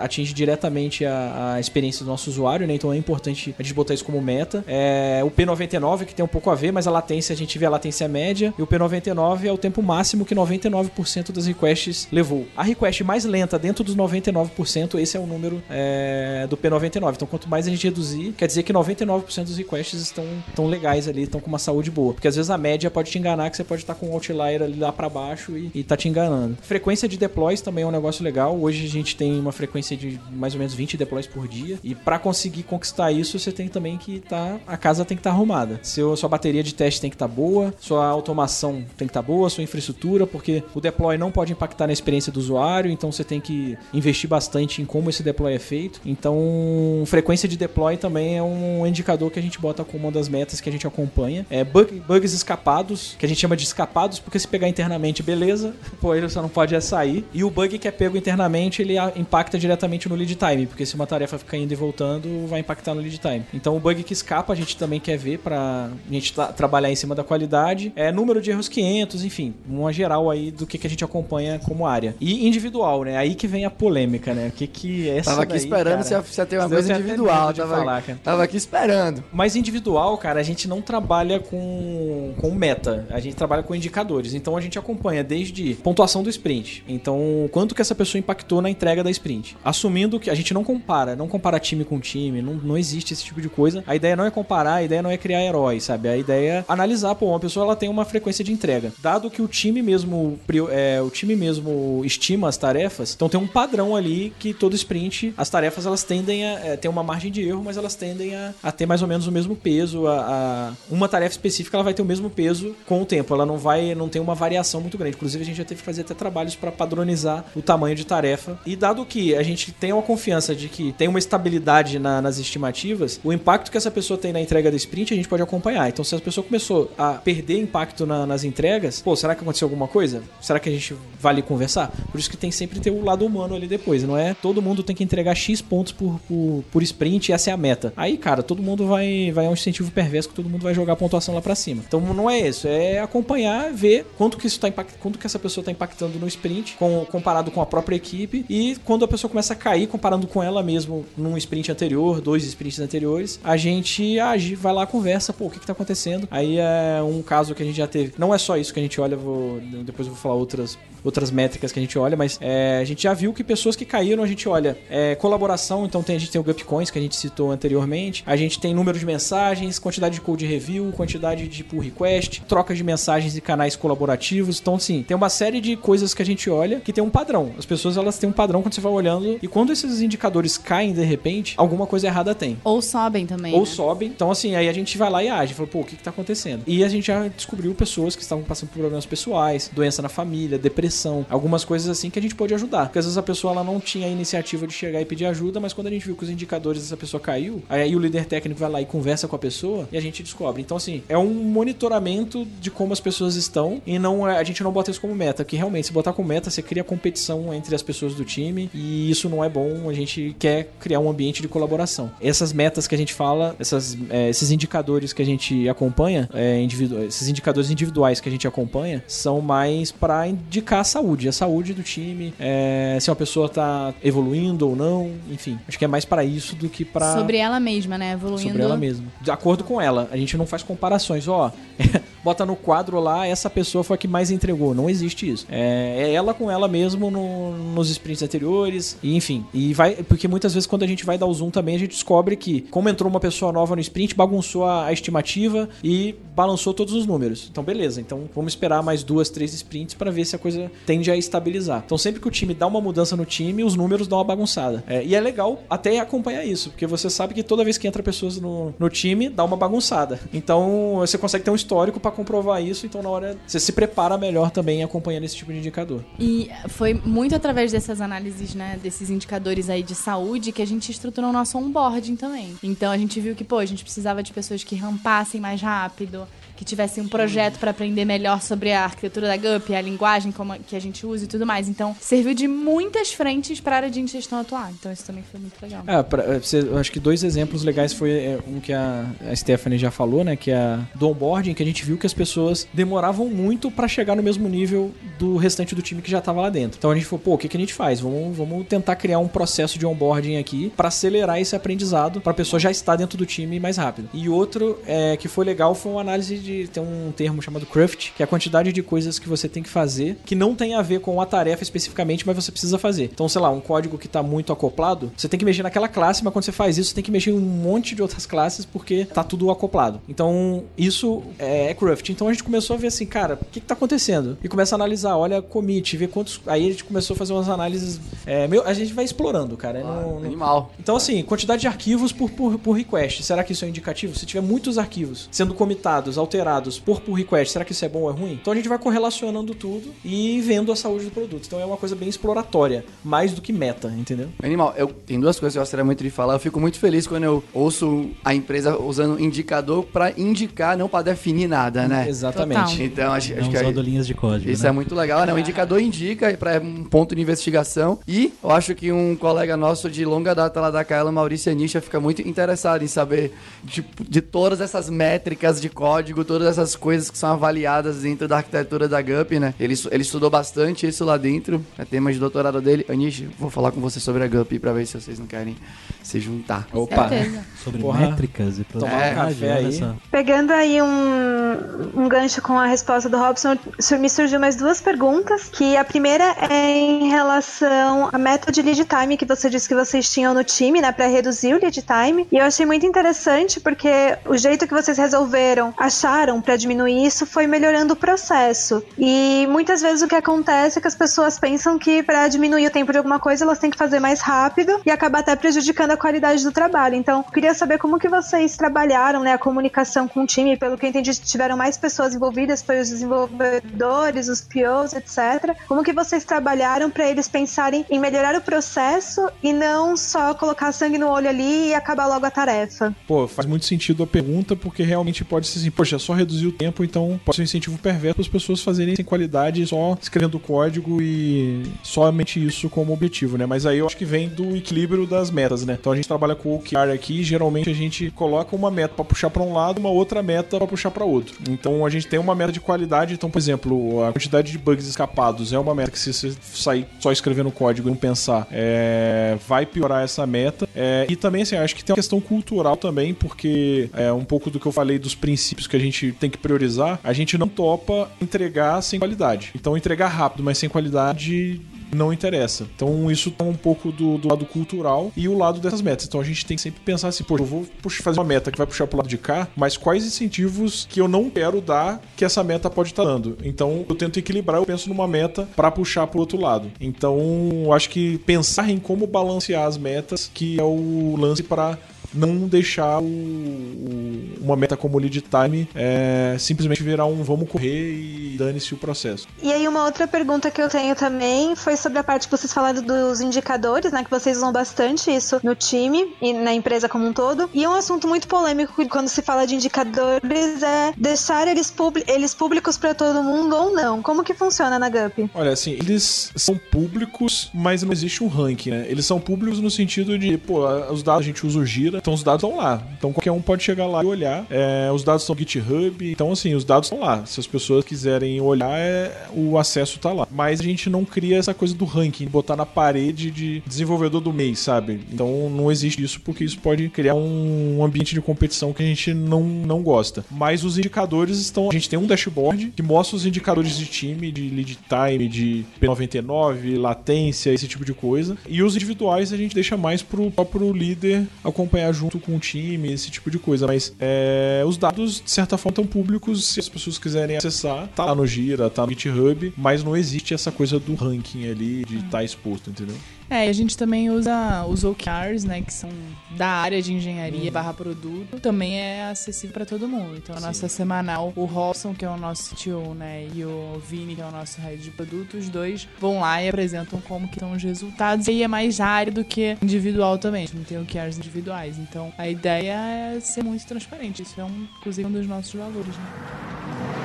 atinge diretamente a, a experiência do nosso usuário, né? Então é importante a gente botar isso como meta. É, o P99, que tem um pouco a ver, mas a latência, a gente vê a latência média, e o P99 é o tempo máximo que 99% das requests levou. A request mais lenta dentro dos 99%, esse é o número é, do P99. Então, quanto mais a gente reduzir, quer dizer que 99% dos requests estão, estão legais ali, estão com uma saúde boa. Porque às vezes a média pode te enganar, que você pode estar com um outlier ali lá pra baixo e, e tá te enganando. Frequência de deploys também é um negócio legal. Hoje a gente tem uma frequência de mais ou menos 20 deploys por dia. E pra conseguir conquistar isso, você tem também que tá. A casa tem que estar arrumada. Seu, sua bateria de teste tem que estar boa, sua automação tem que estar boa, sua infraestrutura, porque o deploy não pode impactar na experiência do usuário, então você tem que investir bastante em como esse deploy é feito. Então, frequência de deploy também é um indicador que a gente bota como uma das metas que a gente acompanha. É bug- bugs escapados, que a gente chama de escapados, porque se pegar internamente, beleza, pô, ele só não pode é sair. E o bug que é pego internamente, ele impacta diretamente no lead time, porque se uma tarefa ficar indo e voltando, vai impactar no lead time. Então, o bug que escapa, a gente também quer ver pra a gente tra- trabalhar em cima da qualidade. É número de erros 500, enfim, uma geral aí do que, que a gente acompanha como área. E individual, né? Aí que vem a polêmica, né? O que que é essa Tava aqui daí, esperando cara? você você ter uma coisa individual. Tava, falar, cara. tava aqui esperando. Mas individual, cara, a gente não trabalha com, com meta. A gente trabalha com indicadores. Então a gente acompanha desde pontuação do sprint. Então, quanto que essa pessoa impactou na entrega da sprint. Assumindo que a gente não compara, não compara time com time, não, não existe esse tipo de coisa. A ideia não é comparar, a ideia não é criar heróis, sabe? A ideia é analisar, pô, uma pessoa ela tem uma frequência de entrega. Dado que o time mesmo, é, o time mesmo estima as tarefas, então tem um padrão ali que todo sprint, as tarefas elas tendem a é, ter uma margem de erro, mas elas elas tendem a, a ter mais ou menos o mesmo peso. A, a- uma tarefa específica ela vai ter o mesmo peso com o tempo. Ela não vai, não tem uma variação muito grande. Inclusive, a gente já teve que fazer até trabalhos para padronizar o tamanho de tarefa. E dado que a gente tem uma confiança de que tem uma estabilidade na- nas estimativas, o impacto que essa pessoa tem na entrega da sprint a gente pode acompanhar. Então, se a pessoa começou a perder impacto na- nas entregas, pô, será que aconteceu alguma coisa? Será que a gente vale conversar? Por isso que tem sempre ter o lado humano ali depois. Não é todo mundo tem que entregar X pontos por, por, por sprint e essa é a meta. Aí, cara, todo mundo vai, vai a um incentivo perverso que todo mundo vai jogar a pontuação lá pra cima. Então não é isso, é acompanhar, ver quanto que isso tá impact... quanto que essa pessoa tá impactando no sprint, com- comparado com a própria equipe, e quando a pessoa começa a cair, comparando com ela mesmo num sprint anterior, dois sprints anteriores, a gente age, vai lá, conversa, pô, o que que tá acontecendo? Aí é um caso que a gente já teve. Não é só isso que a gente olha, vou, depois eu vou falar outras outras métricas que a gente olha, mas é, a gente já viu que pessoas que caíram, a gente olha é, colaboração, então tem, a gente tem o Gupcoins que a gente citou anteriormente, a gente tem número de mensagens, quantidade de code review, quantidade de pull request, troca de mensagens e canais colaborativos, então assim, tem uma série de coisas que a gente olha que tem um padrão. As pessoas elas têm um padrão quando você vai olhando e quando esses indicadores caem de repente, alguma coisa errada tem. Ou sobem também. Ou né? sobem. Então, assim, aí a gente vai lá e age. Fala, pô, o que que tá acontecendo? E a gente já descobriu pessoas que estavam passando por problemas pessoais, doença na família, depressão, algumas coisas assim que a gente pode ajudar. Porque às vezes a pessoa ela não tinha a iniciativa de chegar e pedir ajuda, mas quando a gente viu que os indicadores dessa pessoa caiu, aí o líder técnico vai lá e conversa com a pessoa e a gente descobre. Então, assim, é um monitoramento de como as pessoas estão e não é- a gente não bota isso como meta, que realmente, se botar como meta, você cria competição entre as pessoas do time e isso não é bom. A gente quer criar um ambiente de colaboração. Essas metas que a gente fala, essas, é, esses indicadores que a gente acompanha, é, esses indicadores individuais que a gente acompanha, são mais para indicar a saúde, a saúde do time, é, se uma pessoa tá evoluindo ou não, enfim. Acho que é mais para isso do que para Sobre ela mesma, né? Evoluindo. sobre ela mesma. De acordo com ela. A gente não faz comparações. Ó, bota no quadro lá, essa pessoa foi a que mais entregou. Não existe isso. É, é ela com ela mesmo no- nos sprints anteriores. E, enfim. E vai. Porque muitas vezes quando a gente vai dar o zoom também, a gente descobre que, como entrou uma pessoa nova no sprint, bagunçou a, a estimativa e balançou todos os números. Então, beleza. Então vamos esperar mais duas, três sprints para ver se a coisa tende a estabilizar. Então, sempre que o time dá uma mudança no time, os números dão uma bagunçada. É, e é legal até acompanhar isso, porque você sabe que toda vez que entra pessoas no, no time, dá uma bagunçada. Então, você consegue ter um histórico para comprovar isso. Então, na hora você se prepara melhor também acompanhando esse tipo de indicador. E foi muito através dessas análises, né, desses indicadores aí de saúde que a gente estruturou o nosso onboarding também. Então a gente viu que, pô, a gente precisava de pessoas que rampassem mais rápido, que tivessem um projeto para aprender melhor sobre a arquitetura da GUP, a linguagem como, que a gente usa e tudo mais. Então serviu de muitas frentes para a área de gestão atuar. Então isso também foi muito legal. É, pra, é, eu acho que dois exemplos legais foi é, um que a, a Stephanie já falou, né? Que é a do onboarding, que a gente viu que as pessoas demoravam muito pra chegar no mesmo nível do restante do time que já tava lá dentro. Então a gente falou, pô, o que, que a gente faz? Vamos, vamos tentar criar um processo de onboarding aqui pra acelerar esse aprendizado pra pessoa já estar dentro do time mais rápido. E outro é, que foi legal foi uma análise de. Tem um termo chamado craft, que é a quantidade de coisas que você tem que fazer que não tem a ver com a tarefa especificamente, mas você precisa fazer. Então, sei lá, um código que tá muito acoplado, você tem que mexer naquela classe, mas quando você faz isso, você tem que mexer em um monte de outras classes porque tá tudo acoplado. Então, isso é, é craft. Então a gente começou a ver assim, cara, o que, que tá acontecendo? E começa a analisar, olha commit, ver quantos. Aí a gente começou a fazer umas análises. é, meio- a gente vai explorando, cara. é no- no- Animal. então, assim, quantidade de arquivos por, por, por request. Será que isso é indicativo? Se tiver muitos arquivos sendo comitados, alterados por pull request, será que isso é bom ou é ruim? Então a gente vai correlacionando tudo e vendo a saúde do produto. Então é uma coisa bem exploratória, mais do que meta, entendeu? Animal, eu tem duas coisas que eu gostaria muito de falar. Eu fico muito feliz quando eu ouço a empresa usando indicador pra indicar, não pra definir nada, né? Exatamente. Total. Então, acho, acho Não que usando linhas de código, Isso né? é muito legal, né? O indicador indica para um ponto de investigação. E eu acho que um colega nosso de longa data lá da Kaela, Maurício Anisha, fica muito interessado em saber de, de todas essas métricas de código, todas essas coisas que são avaliadas dentro da arquitetura da GUP, né? Ele, ele estudou bastante isso lá dentro. É tema de doutorado dele. Anish, vou falar com você sobre a GUP para ver se vocês não querem se juntar. Opa! Certeza. Sobre Porra. métricas e Tomar um produtividade, café aí. só. Pegando aí um, um gancho com a resposta do Robson, me surgiu mais duas perguntas. Que a primeira é em relação à meta de lead time que você disse que vocês tinham no time, né, para reduzir o lead time. E eu achei muito interessante porque o jeito que vocês resolveram achar para diminuir isso foi melhorando o processo. E muitas vezes o que acontece é que as pessoas pensam que para diminuir o tempo de alguma coisa elas têm que fazer mais rápido e acaba até prejudicando a qualidade do trabalho. Então, queria saber como que vocês trabalharam, né, a comunicação com o time. Pelo que eu entendi, tiveram mais pessoas envolvidas, foi os desenvolvedores, os POs, etc. Como que vocês trabalharam para eles pensarem em melhorar o processo e não só colocar sangue no olho ali e acabar logo a tarefa? Pô, faz muito sentido a pergunta, porque realmente pode ser assim, poxa, só reduzir o tempo, então pode ser um incentivo perverso para as pessoas fazerem sem qualidade, só escrevendo código e somente isso como objetivo, né? Mas aí eu acho que vem do equilíbrio das metas, né? Então a gente trabalha com o OKR aqui, e geralmente a gente coloca uma meta para puxar para um lado, uma outra meta para puxar para outro. Então a gente tem uma meta de qualidade, então, por exemplo, a quantidade de bugs escapados é uma meta que se você sair só escrevendo código e não pensar, é, vai piorar essa meta. É, e também, assim, acho que tem uma questão cultural também, porque é um pouco do que eu falei dos princípios que a gente tem que priorizar, a gente não topa entregar sem qualidade. Então, entregar rápido, mas sem qualidade não interessa. Então isso tá um pouco do, do, lado cultural e o lado dessas metas. Então a gente tem que sempre pensar assim, pô, eu vou fazer uma meta que vai puxar pro lado de cá, mas quais incentivos que eu não quero dar que essa meta pode estar tá dando? Então eu tento equilibrar, eu penso numa meta para puxar pro outro lado. Então acho que pensar em como balancear as metas que é o lance para não deixar o, o, uma meta como lead time é, simplesmente virar um vamos correr e dane-se o processo. E aí uma outra pergunta que eu tenho também foi sobre a parte que vocês falaram dos indicadores, né, que vocês usam bastante isso no time e na empresa como um todo. E um assunto muito polêmico quando se fala de indicadores é deixar eles, eles públicos para todo mundo ou não. Como que funciona na GUP? Olha, assim, eles são públicos, mas não existe um ranking, né? Eles são públicos no sentido de, pô, os dados a gente usa o Gira, então os dados estão lá. Então qualquer um pode chegar lá e olhar. É, os dados estão no GitHub, então assim, os dados estão lá. Se as pessoas quiserem olhar, é, o acesso está lá. Mas a gente não cria essa coisa do ranking, botar na parede de desenvolvedor do mês, sabe? Então não existe isso porque isso pode criar um ambiente de competição que a gente não, não gosta. Mas os indicadores estão. A gente tem um dashboard que mostra os indicadores de time, de lead time, de P99, latência, esse tipo de coisa. E os individuais a gente deixa mais pro próprio líder acompanhar junto com o time, esse tipo de coisa. Mas é, os dados, de certa forma, estão públicos. Se as pessoas quiserem acessar, tá lá no Gira, tá no GitHub, mas não existe essa coisa do ranking ali, de estar tá exposto, entendeu? É, a gente também usa os OKRs, né, que são da área de engenharia uhum. barra produto, também é acessível para todo mundo. Então, a Sim. nossa semanal, o Robson, que é o nosso CTO, né, e o Vini, que é o nosso head de produto, os dois vão lá e apresentam como que estão os resultados. E aí é mais área do que individual também, a gente não tem OKRs individuais. Então, a ideia é ser muito transparente. Isso é, um, inclusive, um dos nossos valores, né?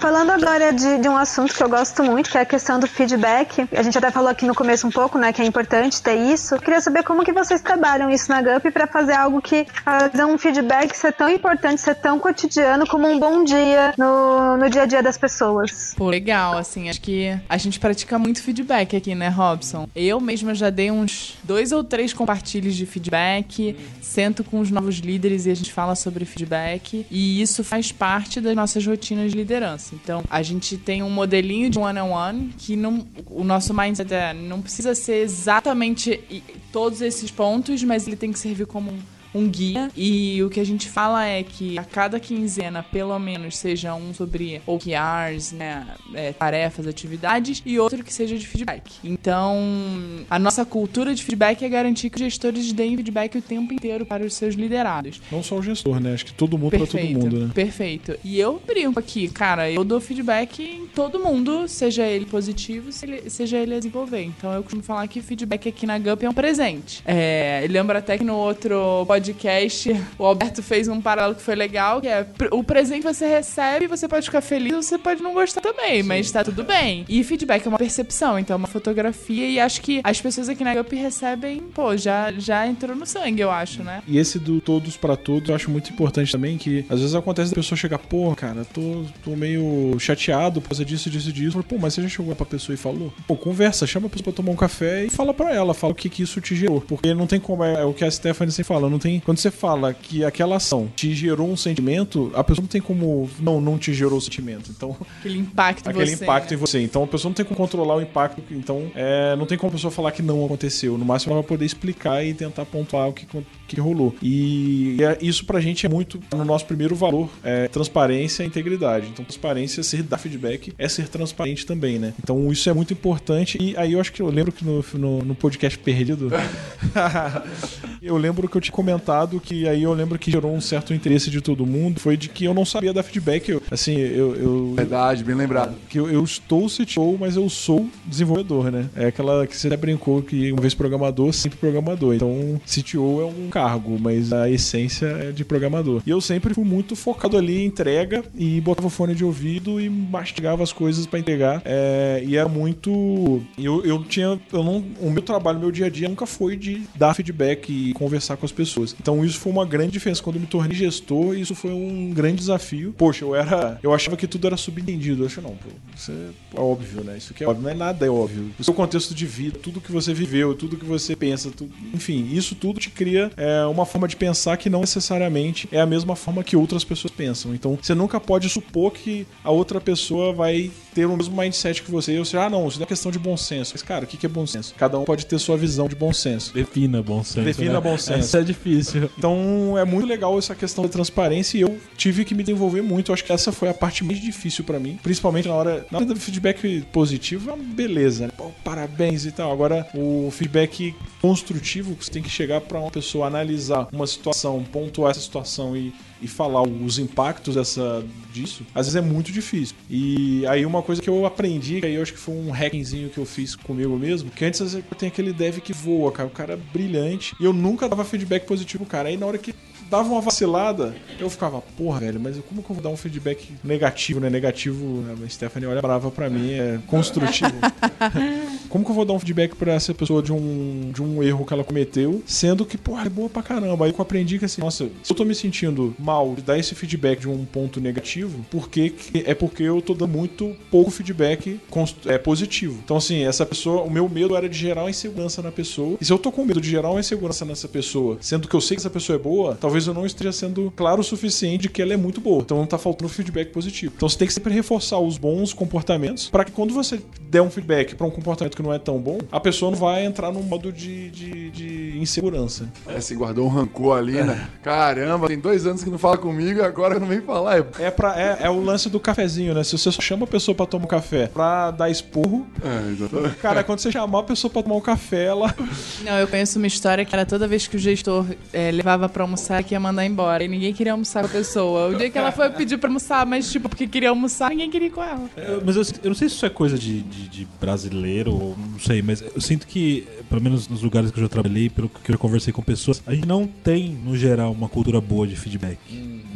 Falando agora de, de, um assunto que eu gosto muito, que é a questão do feedback. A gente até falou aqui no começo um pouco, né, que é importante ter isso. Eu queria saber como que vocês trabalham isso na GUP para fazer algo que fazer um feedback ser tão importante, ser tão cotidiano como um bom dia no, no dia a dia das pessoas. Pô, legal, assim, acho que a gente pratica muito feedback aqui, né, Robson? Eu mesma já dei uns dois ou três compartilhos de feedback, sento com os novos líderes e a gente fala sobre feedback, e isso faz parte das nossas rotinas de liderança. Então, a gente tem um modelinho de one-on-one -on -one que não, o nosso mindset é, não precisa ser exatamente todos esses pontos, mas ele tem que servir como um um guia e o que a gente fala é que a cada quinzena, pelo menos, seja um sobre OKRs, né, é, tarefas, atividades e outro que seja de feedback. Então, a nossa cultura de feedback é garantir que os gestores deem feedback o tempo inteiro para os seus liderados. Não só o gestor, né? Acho que todo mundo para todo mundo, né? Perfeito. E eu brinco aqui, cara, eu dou feedback em todo mundo, seja ele positivo, seja ele a desenvolver. Então, eu costumo falar que feedback aqui na GUP é um presente. É, lembro até que no outro podcast, o Alberto fez um paralelo que foi legal, que é o presente você recebe, você pode ficar feliz, você pode não gostar também, Sim. mas tá tudo bem. E feedback é uma percepção, então é uma fotografia e acho que as pessoas aqui na GUP recebem, pô, já, já entrou no sangue, eu acho, né? E esse do todos para todos, eu acho muito importante também, que às vezes acontece a pessoa chegar, pô, cara, tô, tô meio chateado por causa disso, disso, disso. Pô, mas você já chegou pra pessoa e falou? Pô, conversa, chama a pessoa pra tomar um café e fala pra ela, fala o que que isso te gerou. Porque não tem como, é, é o que a Stephanie sempre fala, não tem tem, quando você fala que aquela ação te gerou um sentimento, a pessoa não tem como não não te gerou o sentimento. Então, Aquele impacto em aquele você, impacto né? em você. Então a pessoa não tem como controlar o impacto. Então, é, não tem como a pessoa falar que não aconteceu. No máximo ela vai poder explicar e tentar pontuar o que, que rolou. E é- isso pra gente é muito no nosso primeiro valor, é transparência e integridade. Então, transparência, ser dar feedback é ser transparente também, né? Então, isso é muito importante. E aí eu acho que eu lembro que no, no, no podcast perdido, eu lembro que eu tinha comentado que aí eu lembro que gerou um certo interesse de todo mundo, foi de que eu não sabia dar feedback. Eu, assim, eu, eu, Verdade, bem lembrado. que eu, eu estou CTO, mas eu sou desenvolvedor, né? É aquela que você até brincou que uma vez programador, sempre programador. Então, CTO é um cargo, mas a essência é de programador. E eu sempre fui muito focado ali em entrega e botava o fone de ouvido e mastigava as coisas para entregar. É, e era muito. Eu, eu tinha. Eu não, o meu trabalho, meu dia a dia nunca foi de dar feedback e conversar com as pessoas. Então, isso foi uma grande diferença. Quando eu me tornei gestor, isso foi um grande desafio. Poxa, eu era. Eu achava que tudo era subentendido. Eu acho, não, pô, isso é óbvio, né? Isso aqui é óbvio, não é nada é óbvio. O seu contexto de vida, tudo que você viveu, tudo que você pensa, enfim, isso tudo te cria é, uma forma de pensar que não necessariamente é a mesma forma que outras pessoas pensam. Então, você nunca pode supor que a outra pessoa vai ter o mesmo mindset que você. E você, ah, não, isso não é questão de bom senso. Mas, cara, o que é bom senso? Cada um pode ter sua visão de bom senso. Defina bom senso. Defina né? bom senso. Essa é difícil. Então é muito legal essa questão da transparência e eu tive que me desenvolver muito. Eu acho que essa foi a parte mais difícil pra mim, principalmente na hora, na hora do feedback positivo, é uma beleza, né? Pô, parabéns e tal. Agora o feedback construtivo, você tem que chegar pra uma pessoa analisar uma situação, pontuar essa situação e e falar os impactos dessa disso, às vezes é muito difícil. E aí uma coisa que eu aprendi, que aí eu acho que foi um hackingzinho que eu fiz comigo mesmo, que antes vezes tem aquele dev que voa, cara, o cara é brilhante, e eu nunca dava feedback positivo pro cara. Aí na hora que dava uma vacilada, eu ficava, porra, velho, mas como que eu vou dar um feedback negativo, né? Negativo, a Stephanie olha brava pra mim, é construtivo. como que eu vou dar um feedback pra essa pessoa de um, de um erro que ela cometeu, sendo que, porra, é boa pra caramba. Aí eu aprendi que assim, nossa, se eu tô me sentindo mal de dar esse feedback de um ponto negativo, porque é porque eu tô dando muito pouco feedback é, positivo. Então, assim, essa pessoa, o meu medo era de gerar uma insegurança na pessoa. E se eu tô com medo de gerar uma insegurança nessa pessoa, sendo que eu sei que essa pessoa é boa, talvez eu não esteja sendo claro o suficiente de que ela é muito boa. Então não tá faltando feedback positivo. Então você tem que sempre reforçar os bons comportamentos para que quando você der um feedback para um comportamento que não é tão bom, a pessoa não vai entrar num modo de, de, de insegurança. É, se guardou um rancor ali, né? Caramba, tem dois anos que não fala comigo e agora não vem falar. É, É, pra, é, é o lance do cafezinho, né? Se você só chama a pessoa pra tomar um café pra dar esporro, é exatamente. cara, quando você chamar a pessoa pra tomar um café, ela. Não, eu conheço uma história que era toda vez que o gestor eh, levava pra almoçar que ia mandar embora. E ninguém queria almoçar com a pessoa. O dia que ela foi pedir pra almoçar, mas tipo, porque queria almoçar, ninguém queria ir com ela. Eu- mas eu, eu não sei se isso é coisa de, de- de brasileiro ou não sei, mas eu sinto que, pelo menos nos lugares que eu já trabalhei, pelo que eu já conversei com pessoas, a gente não tem, no geral, uma cultura boa de feedback.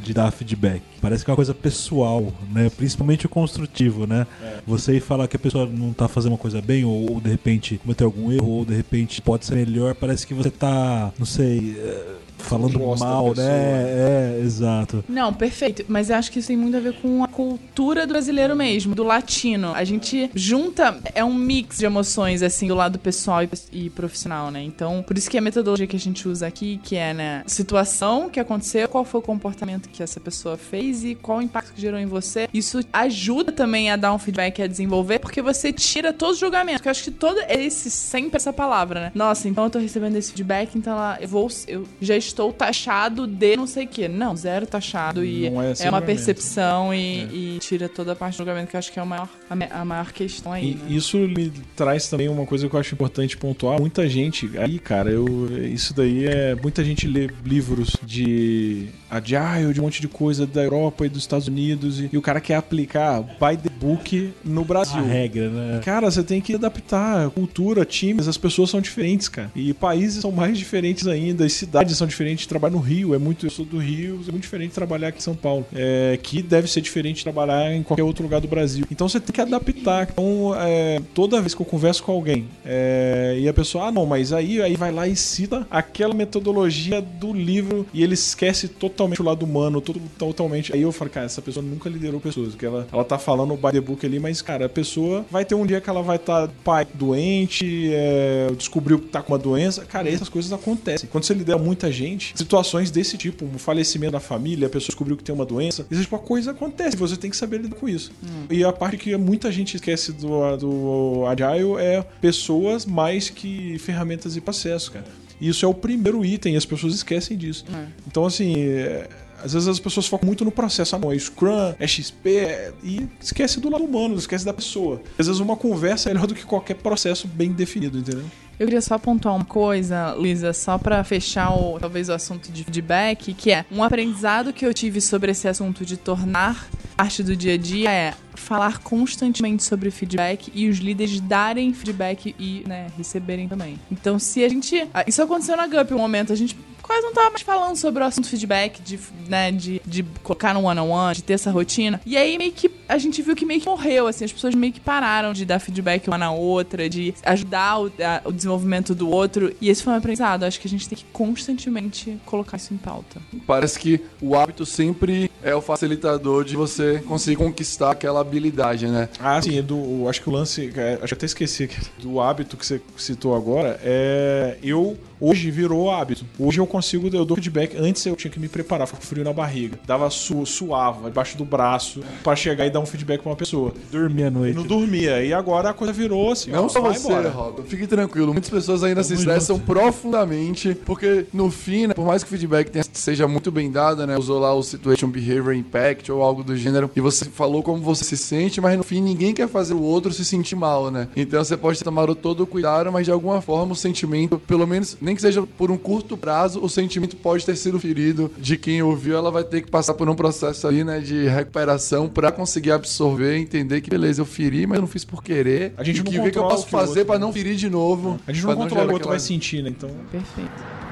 De dar feedback. Parece que é uma coisa pessoal, né? Principalmente o construtivo, né? Você ir falar que a pessoa não tá fazendo uma coisa bem, ou, ou de repente cometeu algum erro, ou de repente pode ser melhor, parece que você tá, não sei, é, falando mal, pessoa, né? É, exato. Não, perfeito. Mas eu acho que isso tem muito a ver com a cultura do brasileiro mesmo, do latino. A gente junta, é um mix de emoções, assim, do lado pessoal e, e profissional, né? Então, por isso que a metodologia que a gente usa aqui, que é, né, situação que aconteceu, qual foi o comportamento que essa pessoa fez e qual o impacto que gerou em você. Isso ajuda também a dar um feedback, a desenvolver, porque você tira todos os julgamentos. Porque eu acho que todo esse, sempre essa palavra, né? Nossa, então eu tô recebendo esse feedback, então lá, eu vou, eu já estou taxado de não sei o quê. Não, zero taxado e é é uma julgamento. percepção e, e tira toda a parte do julgamento, que eu acho que é o maior, a, a maior questão aí. E né? isso me traz também uma coisa que eu acho importante pontuar. Muita gente, aí, cara, eu isso daí é muita gente lê livros de agile, de um monte de coisa da Europa e dos Estados Unidos e, e o cara quer aplicar by the book no Brasil. A regra, né? Cara, você tem que adaptar a cultura, times, as pessoas são diferentes, cara. E países são mais diferentes ainda, as cidades são diferentes. Trabalhar no Rio é muito. Eu sou do Rio, é muito diferente de trabalhar aqui em São Paulo. É, que deve ser diferente de trabalhar em qualquer outro lugar do Brasil. Então você tem que adaptar. Então, é, toda vez que eu converso com alguém é, e a pessoa, ah, não, mas aí, aí vai lá e cita aquela metodologia do livro e ele esquece totalmente o lado humano, todo, totalmente. Aí eu falo, cara, essa pessoa nunca liderou pessoas, porque ela, ela tá falando by the book ali, mas, cara, a pessoa vai ter um dia que ela vai estar pai doente, é, descobriu que tá com uma doença. Cara, essas coisas acontecem. Quando você lidera muita gente, gente situações desse tipo, um falecimento da família, a pessoa descobriu que tem uma doença. Esse tipo de coisa acontece, você tem que saber lidar com isso. E a parte que muita gente esquece do, do Agile é pessoas mais que ferramentas e processos, cara. E isso é o primeiro item, e as pessoas esquecem disso. Então, assim, é, às vezes as pessoas focam muito no processo. Ah, não, é Scrum, é XP, é... e esquece do lado humano, esquece da pessoa. Às vezes uma conversa é melhor do que qualquer processo bem definido, entendeu? Eu queria só pontuar uma coisa, Luísa, só pra fechar o, talvez o assunto de feedback, que é um aprendizado que eu tive sobre esse assunto de tornar parte do dia a dia é falar constantemente sobre feedback e os líderes darem feedback e né, receberem também. Então, se a gente. ah, Isso aconteceu na GUP um momento, a gente quase não tava mais falando sobre o assunto feedback, de, né, de, de colocar no one-on-one, de ter essa rotina. E aí meio que a gente viu que meio que morreu, assim, as pessoas meio que pararam de dar feedback uma na outra, de ajudar o, a- o desenvolvimento do outro. E esse foi um aprendizado. Acho que a gente tem que constantemente colocar isso em pauta. Parece que o hábito sempre é o facilitador de você conseguir conquistar aquela habilidade, né? Ah, sim, do, acho que o lance. é, Acho que até esqueci aqui, do hábito que você citou agora. É. Eu. Hoje virou hábito. Hoje eu consigo, eu dou feedback. Antes eu tinha que me preparar, ficava com frio na barriga. Dava su, suava debaixo do braço pra chegar e dar um feedback pra uma pessoa. Dormir à noite. não dormia. E agora a coisa virou assim. Não ó, só vai você, embora. Rob. Fique tranquilo. Muitas pessoas ainda se estressam profundamente, porque no fim, né, por mais que o feedback tenha- seja muito bem dado, né? Usou lá o Situation Behavior Impact ou algo do gênero, e você falou como você se sente, mas no fim ninguém quer fazer o outro se sentir mal, né? Então você pode ter tomado todo o cuidado, mas de alguma forma o sentimento, pelo menos, nem que seja por um curto prazo, o sentimento pode ter sido ferido de quem ouviu, ela vai ter que passar por um processo ali, né, de recuperação pra conseguir absorver e entender que beleza, eu feri, mas eu não fiz por querer. A gente e não que, o que eu posso o que o fazer pra não ferir de novo. A gente não controla gerar o outro aquela- vai sentir, né? Então. Perfeito.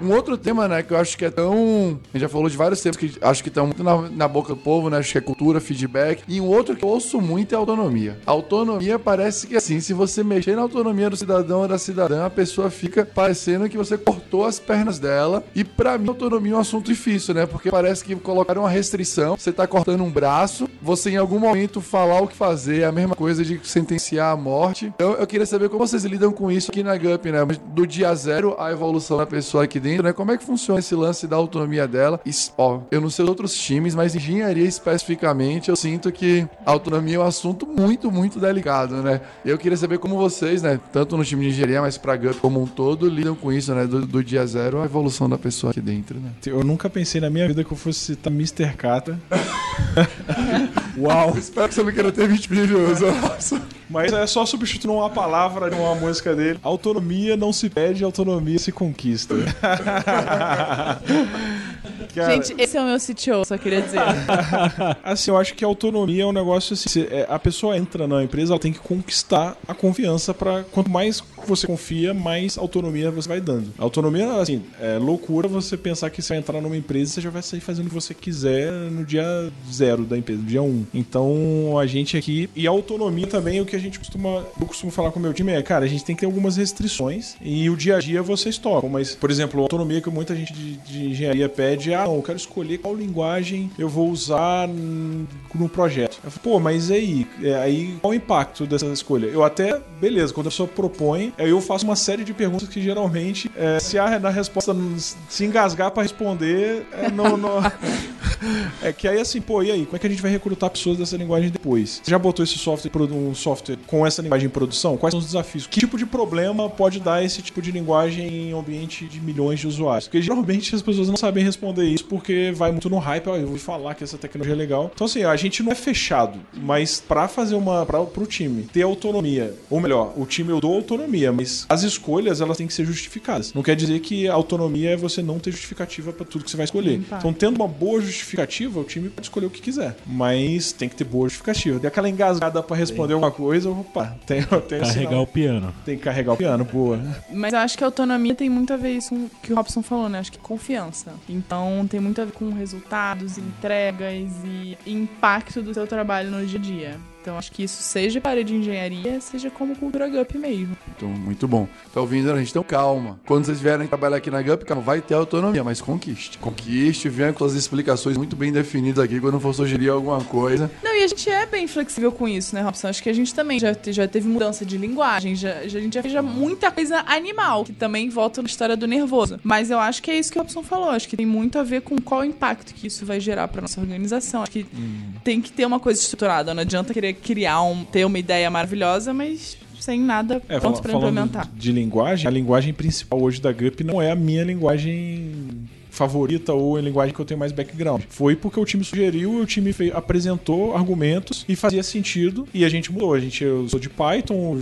Um outro tema, né, que eu acho que é tão. A gente já falou de vários temas que acho que estão muito na, na boca do povo, né? Acho que é cultura, feedback. E um outro que eu ouço muito é autonomia. Autonomia parece que, assim, se você mexer na autonomia do cidadão ou da cidadã, a pessoa fica parecendo que você cortou as pernas dela. E pra mim, autonomia é um assunto difícil, né? Porque parece que colocaram uma restrição. Você tá cortando um braço, você em algum momento falar o que fazer, é a mesma coisa de sentenciar a morte. Então eu queria saber como vocês lidam com isso aqui na GUP, né? Do dia zero à evolução da pessoa aqui dentro, né? Como é que funciona esse lance da autonomia dela? E, ó, eu não sei os outros times, mas engenharia especificamente, eu sinto que a autonomia é um assunto muito, muito delicado, né? Eu queria saber como vocês, né? Tanto no time de engenharia, mas pra GUP como um todo, lidam com isso, né? Do, do dia zero à evolução da pessoa aqui dentro, né? Eu nunca pensei na minha vida que eu fosse citar Mr. Catra. Uau! Espero que você não queira ter 20 milhões. Mas é só substituir uma palavra de uma música dele. Autonomia não se pede, autonomia se conquista. Cara, Gente, esse é o meu CTO, só queria dizer. assim, eu acho que autonomia é um negócio assim. se- é, a pessoa entra na empresa, ela tem que conquistar a confiança para quanto mais você confia, mais autonomia você vai dando. A autonomia, assim, é loucura você pensar que você vai entrar numa empresa e você já vai sair fazendo o que você quiser no dia zero da empresa, no dia um. Então, a gente aqui. E a autonomia também, o que a gente costuma. Eu costumo falar com o meu time é, cara, a gente tem que ter algumas restrições e o dia a dia vocês tocam. Mas, por exemplo, a autonomia que muita gente de, de engenharia pede, ah, não, eu quero escolher qual linguagem eu vou usar no projeto. Eu falo, Pô, mas aí? É, aí qual o impacto dessa escolha? Eu até, beleza, quando a pessoa propõe, eu faço uma série de perguntas que geralmente, é, se a na resposta se engasgar pra responder, é, não, não- é que aí assim, pô, e aí? Como é que a gente vai recrutar pessoas dessa linguagem depois? Você já botou esse software, produ- um software com essa linguagem em produção? Quais são os desafios? Que tipo de problema pode dar esse tipo de linguagem em um ambiente de milhões de usuários? Porque geralmente as pessoas não sabem responder isso porque vai muito no hype, ó, eu vou falar que essa tecnologia é legal. Então assim, a gente não é fechado, mas pra fazer uma para pro time ter autonomia, ou melhor, o time eu dou autonomia, mas as escolhas elas têm que ser justificadas. Não quer dizer que a autonomia é você não ter justificativa pra tudo que você vai escolher. Então, tendo uma boa justificativa, o time pode escolher o que quiser, mas tem que ter boa justificativa. Dê aquela engasgada pra responder alguma coisa, opa, tem, tem Carregar sinal. o piano. Tem que carregar o piano, boa. Mas eu acho que a autonomia tem muito a ver isso com o que o Robson falou, né? Acho que confiança. Então tem muito a ver com resultados, entregas e impacto do seu trabalho no dia a dia. Então acho que isso seja para área de engenharia, seja como cultura GUP mesmo. Então, muito bom. Tá ouvindo, a gente? Então, calma. Quando vocês vierem trabalhar aqui na GUP, calma, vai ter autonomia, mas conquiste. Conquiste, venha com as explicações muito bem definidas aqui quando for sugerir alguma coisa. Não, e a gente é bem flexível com isso, né, Robson? Acho que a gente também já, já teve mudança de linguagem, já, já- a gente já fez já muita coisa animal, que também volta na história do nervoso. Mas eu acho que é isso que o Robson falou. Acho que tem muito a ver com qual impacto que isso vai gerar pra nossa organização. Acho que tem que ter uma coisa estruturada. Não adianta querer criar um, ter uma ideia maravilhosa, mas sem nada É, pronto falando implementar. de linguagem, a linguagem principal hoje da GUP não é a minha linguagem favorita ou a linguagem que eu tenho mais background. Foi porque o time sugeriu, o time fez, apresentou argumentos e fazia sentido e a gente mudou. A gente usou de Python,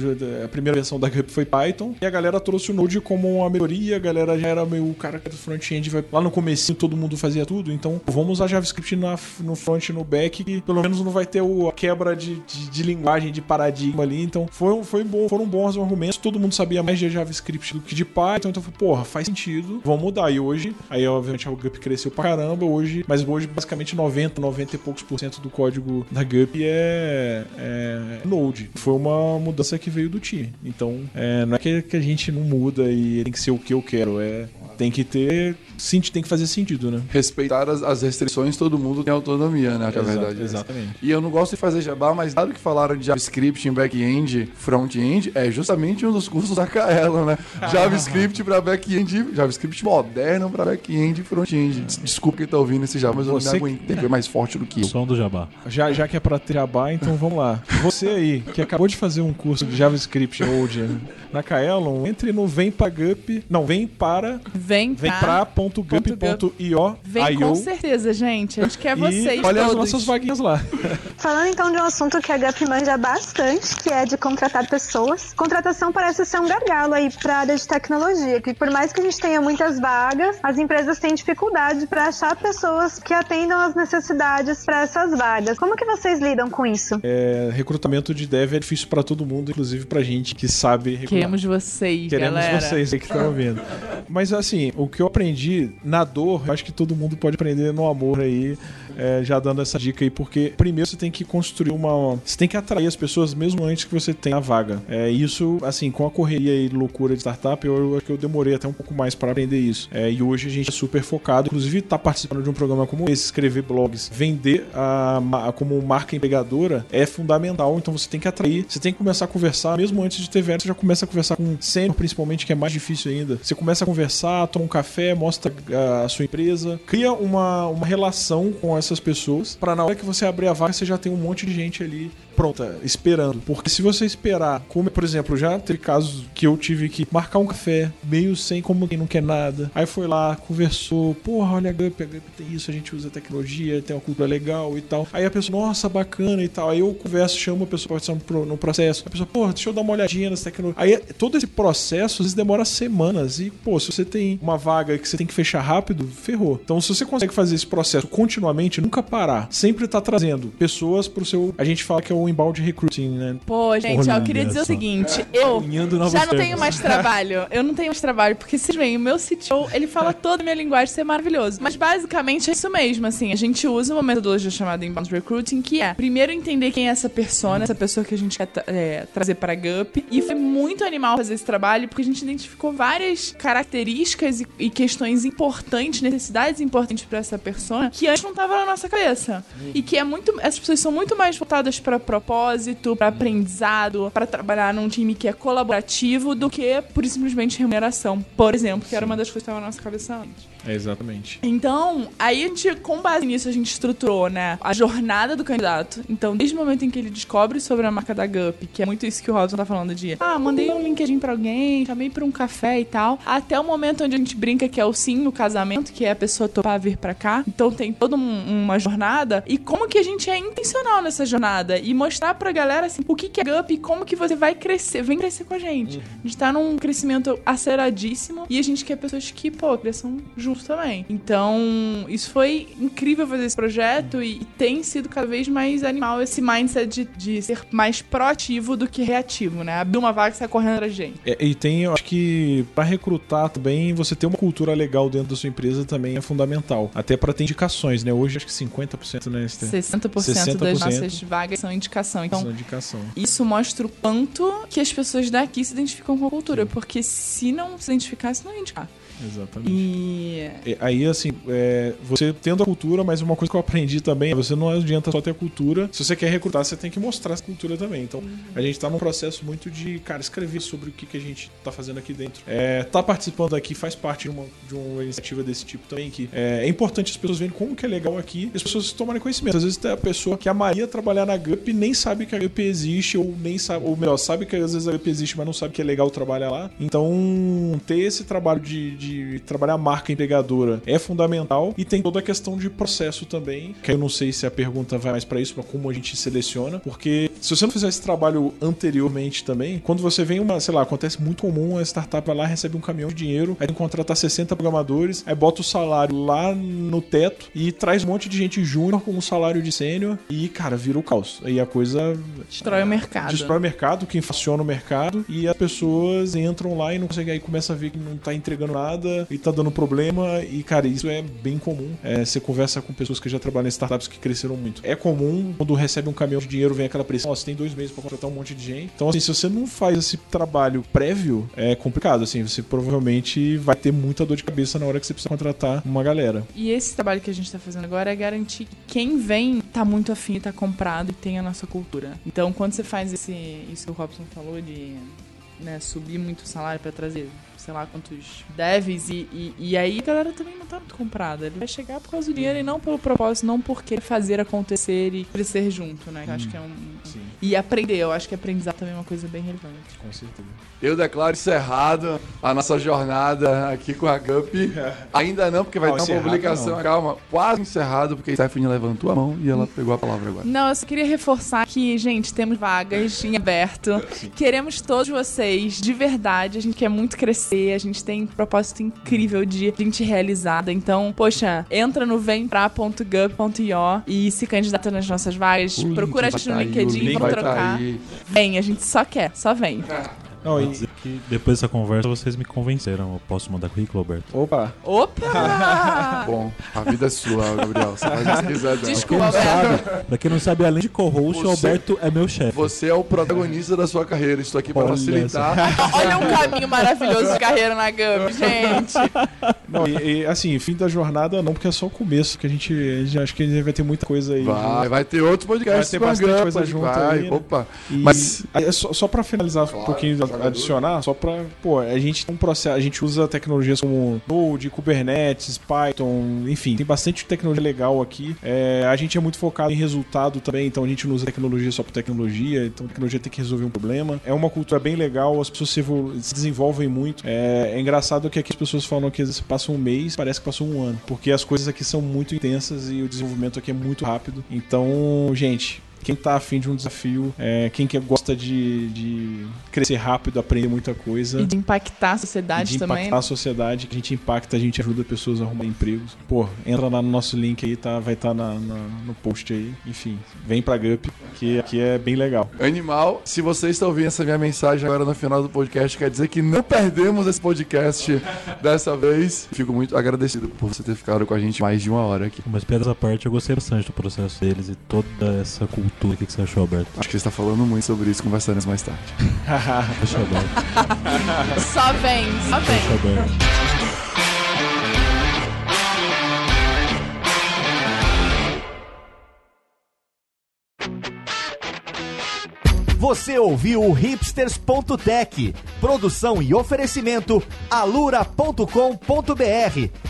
a primeira versão da GUP foi Python e a galera trouxe o Node como uma melhoria, a galera já era meio cara do front-end, lá no comecinho todo mundo fazia tudo, então vamos usar JavaScript na- no front e no back que pelo menos não vai ter o- a quebra de, de- de linguagem, de paradigma ali, então foi, foi bom, foram bons argumentos, todo mundo sabia mais de JavaScript do que de Python, então foi, porra, faz sentido, vamos mudar. E hoje, aí obviamente a GUP cresceu pra caramba, hoje, mas hoje basicamente 90, 90 e poucos por cento do código da GUP é, é Node. Foi uma mudança que veio do time. Então, é, não é que, que a gente não muda e tem que ser o que eu quero, é tem que ter, sim, tem que fazer sentido, né? Respeitar as, as restrições, todo mundo tem autonomia, né? Que é verdade. exatamente. E eu não gosto de fazer jabá, mas dado que falaram de JavaScript em back-end, front-end, é justamente um dos cursos da Kaela, né? JavaScript para back-end, JavaScript moderno para back-end e front-end. Des- Desculpa quem tá ouvindo esse jabá, mas eu Você não que- me aguentei, foi mais forte do que eu. Som do Jabá. Já, já que é pra Triabá, então vamos lá. Você aí, que acabou de fazer um curso de JavaScript Node na Kaelon, entre no Vem pra Gup. Não, vem para. Vem, Vem tá? pra ponto gup.io. Vem com certeza, gente. A gente quer vocês E olha as todos. nossas vaguinhas lá. Falando então de um assunto que a GUP manja bastante, que é de contratar pessoas. Contratação parece ser um gargalo aí para a área de tecnologia, que por mais que a gente tenha muitas vagas, as empresas têm dificuldade para achar pessoas que atendam às necessidades para essas vagas. Como que vocês lidam com isso? É, recrutamento de dev é difícil pra todo mundo, inclusive pra gente que sabe recrutar. Queremos vocês, Queremos galera. vocês aí que estão ouvindo. Mas assim, o que eu aprendi na dor, eu acho que todo mundo pode aprender no amor aí, é, já dando essa dica aí, porque primeiro você tem que construir uma. Você tem que atrair as pessoas mesmo antes que você tenha a vaga. É, isso, assim, com a correria e loucura de startup, eu eu acho que eu demorei até um pouco mais para aprender isso. É, e hoje a gente é super focado, inclusive tá participando de um programa como esse, escrever blogs, vender a, ma- como marca empregadora é fundamental. Então você tem que atrair, você tem que começar a conversar, mesmo antes de ter venda, você já começa a conversar com sênior, principalmente, que é mais difícil ainda. Você começa a conversar, toma um café, mostra ah, a sua empresa, cria uma, uma relação com essas pessoas, para na hora que você abrir a vaga, você já tem um monte de gente ali pronta, esperando. Porque se você esperar, como por exemplo, já teve casos que eu tive que marcar um café, meio sem como quem não quer nada. Aí foi lá, conversou, porra, olha a Gup, a Gup tem isso, a gente usa tecnologia, tem uma cultura legal e tal. Aí a pessoa, nossa, bacana e tal. Aí eu converso, chamo a pessoa pra participar no processo. A pessoa, porra, deixa eu dar uma olhadinha nessa tecnologia. Aí todo esse processo às vezes demora semanas. E, pô, se você tem uma vaga que você tem que fechar rápido, ferrou. Então, se você consegue fazer esse processo continuamente, nunca parar, sempre tá trazendo pessoas pro seu. A gente fala que é o inbound recruiting, né? Pô, gente, ó, eu queria dizer o seguinte, eu já não tenho mais trabalho. Eu não tenho mais trabalho, porque vocês veem, o meu CTO, ele fala toda a minha linguagem, isso é maravilhoso. Mas basicamente é isso mesmo, assim, a gente usa uma metodologia chamada Inbound Recruiting, que é primeiro entender quem é essa persona, essa pessoa que a gente quer é, trazer para a GUP. E foi muito animal fazer esse trabalho, porque a gente identificou várias características e, e questões importantes, necessidades importantes para essa persona, que antes não tava na nossa cabeça. E que é muito. Essas pessoas são muito mais voltadas para propósito, para aprendizado, para trabalhar num time que é colaborativo do que por simplesmente remuneração, por exemplo, que era uma das coisas que estava na nossa cabeça antes. É exatamente. Então, aí a gente, com base nisso, a gente estruturou, né, a jornada do candidato. Então, desde o momento em que ele descobre sobre a marca da GUP, que é muito isso que o Robson tá falando de, ah, mandei um LinkedIn pra alguém, chamei pra um café e tal, até o momento onde a gente brinca que é o sim no casamento, que é a pessoa topar vir pra cá. Então, tem toda um- uma jornada e como que a gente é intencional nessa jornada e mostrar pra galera, assim, o que que é GUP e como que você vai crescer, vem crescer com a gente. A gente tá num crescimento aceleradíssimo e a gente quer pessoas que, pô, cresçam juntos também. Então, isso foi incrível fazer esse projeto e, e tem sido cada vez mais animal esse mindset de, de ser mais proativo do que reativo, né? Abrir uma vaga e sair correndo atrás de gente. É, e tem, eu acho que pra recrutar também, você ter uma cultura legal dentro da sua empresa também é fundamental. Até pra ter indicações, né? Hoje acho que 50%, né? Esther? 60%, das 60%. nossas vagas são indicação. Então, indicação. isso mostra o quanto que as pessoas daqui se identificam com a cultura. Porque se não se identificasse, não ia indicar. Exatamente. E. Aí, assim, é, você tendo a cultura, mas uma coisa que eu aprendi também é você não adianta só ter a cultura. Se você quer recrutar, você tem que mostrar essa cultura também. Então, a gente tá num processo muito de, cara, escrever sobre o que, que a gente tá fazendo aqui dentro. É, tá participando aqui faz parte de uma, de uma iniciativa desse tipo também, que é, é importante as pessoas verem como que é legal aqui e as pessoas tomarem conhecimento. Às vezes tem a pessoa que amaria trabalhar na GUP e nem sabe que a GUP existe, ou nem sabe, ou melhor, sabe que às vezes a GUP existe, mas não sabe que é legal trabalhar lá. Então, ter esse trabalho de, de trabalhar a marca empregadora é fundamental e tem toda a questão de processo também, que eu não sei se a pergunta vai mais pra isso, pra como a gente seleciona, porque se você não fizer esse trabalho anteriormente também, quando você vem uma, sei lá, acontece muito comum, a startup vai lá, recebe um caminhão de dinheiro, aí tem que contratar 60 programadores, aí bota o salário lá no teto e traz um monte de gente júnior com um salário de sênior e, cara, vira o caos. Aí a coisa Destrói o mercado. destrói o mercado, que inflaciona o mercado, e as pessoas entram lá e não conseguem, aí começa a ver que não tá entregando nada e tá dando problema, e cara, isso é bem comum. É, você conversa com pessoas que já trabalham em startups que cresceram muito. É comum, quando recebe um caminhão de dinheiro, vem aquela pressão, ó, você tem dois meses pra contratar um monte de gente. Então, assim, se você não faz esse trabalho prévio, é complicado, assim, você provavelmente vai ter muita dor de cabeça na hora que você precisa contratar uma galera. E esse trabalho que a gente tá fazendo agora é garantir que quem vem tá muito afim, tá comprado e tem a nossa cultura. Então, quando você faz esse, isso que o Robson falou de né, subir muito o salário pra trazer sei lá quantos devs e, e, e aí a galera também não tá muito comprada. Ele vai chegar por causa do dinheiro e não pelo propósito, não porque fazer acontecer e crescer junto, né? Acho que é um... Sim, E aprender, eu acho que aprendizado também é uma coisa bem relevante. com certeza. Eu declaro encerrado a nossa jornada aqui com a GUP. Ainda não, porque vai Não, ter uma publicação. não. Calma, quase encerrado, porque a Stephanie levantou a mão e ela pegou a palavra agora. Não, eu só queria reforçar que, gente, temos vagas em aberto. Queremos todos vocês, de verdade. A gente quer muito crescer. A gente tem um propósito incrível de gente realizada. Então, poxa, entra no vempra.gov.io e se candidata nas nossas vagas. O Procura a gente no tá aí, LinkedIn, link vamos vai tá trocar. aí. Vem, a gente só quer, só vem. Não, Vou e... dizer que depois dessa conversa vocês me convenceram. Eu posso mandar currículo, Alberto? Opa! Opa! Bom, a vida é sua, Gabriel. Você faz o que quiser dela. Desculpa, Alberto. Pra quem não sabe, além de co-host, o Alberto é meu chefe. Você é o protagonista da sua carreira. Estou aqui para facilitar. Olha um caminho maravilhoso de carreira na GUP, gente. Não, e, e, assim, fim da jornada não, porque é só o começo, que a gente, a gente acho que a gente vai ter muita coisa aí. Vai, vai ter outros podcasts Vai ter bastante Gump, coisa junto vai. aí, né? Opa, E, Mas- aí, só, só pra finalizar um pouquinho. Adicionar, só pra. Pô, a gente tem um processo, a gente usa tecnologias como Node, Kubernetes, Python, enfim, tem bastante tecnologia legal aqui. É, a gente é muito focado em resultado também, então a gente não usa tecnologia só por tecnologia, então a tecnologia tem que resolver um problema. É uma cultura bem legal, as pessoas se, se desenvolvem muito. É, é engraçado que aqui as pessoas falam que às vezes passa um mês, parece que passou um ano, porque as coisas aqui são muito intensas e o desenvolvimento aqui é muito rápido. Então, gente, quem tá afim de um desafio, é, quem que gosta de, de crescer rápido, aprender muita coisa. E de impactar a sociedade de também. impactar a sociedade, que a gente impacta, a gente ajuda pessoas a arrumar empregos. Pô, entra lá no nosso link aí, tá, vai estar na, na- no post aí. Enfim, vem pra GUP, que aqui é bem legal. Animal, se você está ouvindo essa minha mensagem agora no final do podcast, quer dizer que não perdemos esse podcast dessa vez. Fico muito agradecido por você ter ficado com a gente mais de uma hora aqui. Mas piadas à parte, eu gostei bastante do processo deles e toda essa cultura. O que que você achou, Alberto? Acho que você está falando muito sobre isso, conversaremos mais tarde. Deixa Alberto. Só vem, só vem. Deixa Alberto. Você ouviu o hipsters.tech, produção e oferecimento alura.com.br,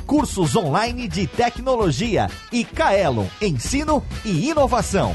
cursos online de tecnologia e Kaelon, ensino e inovação.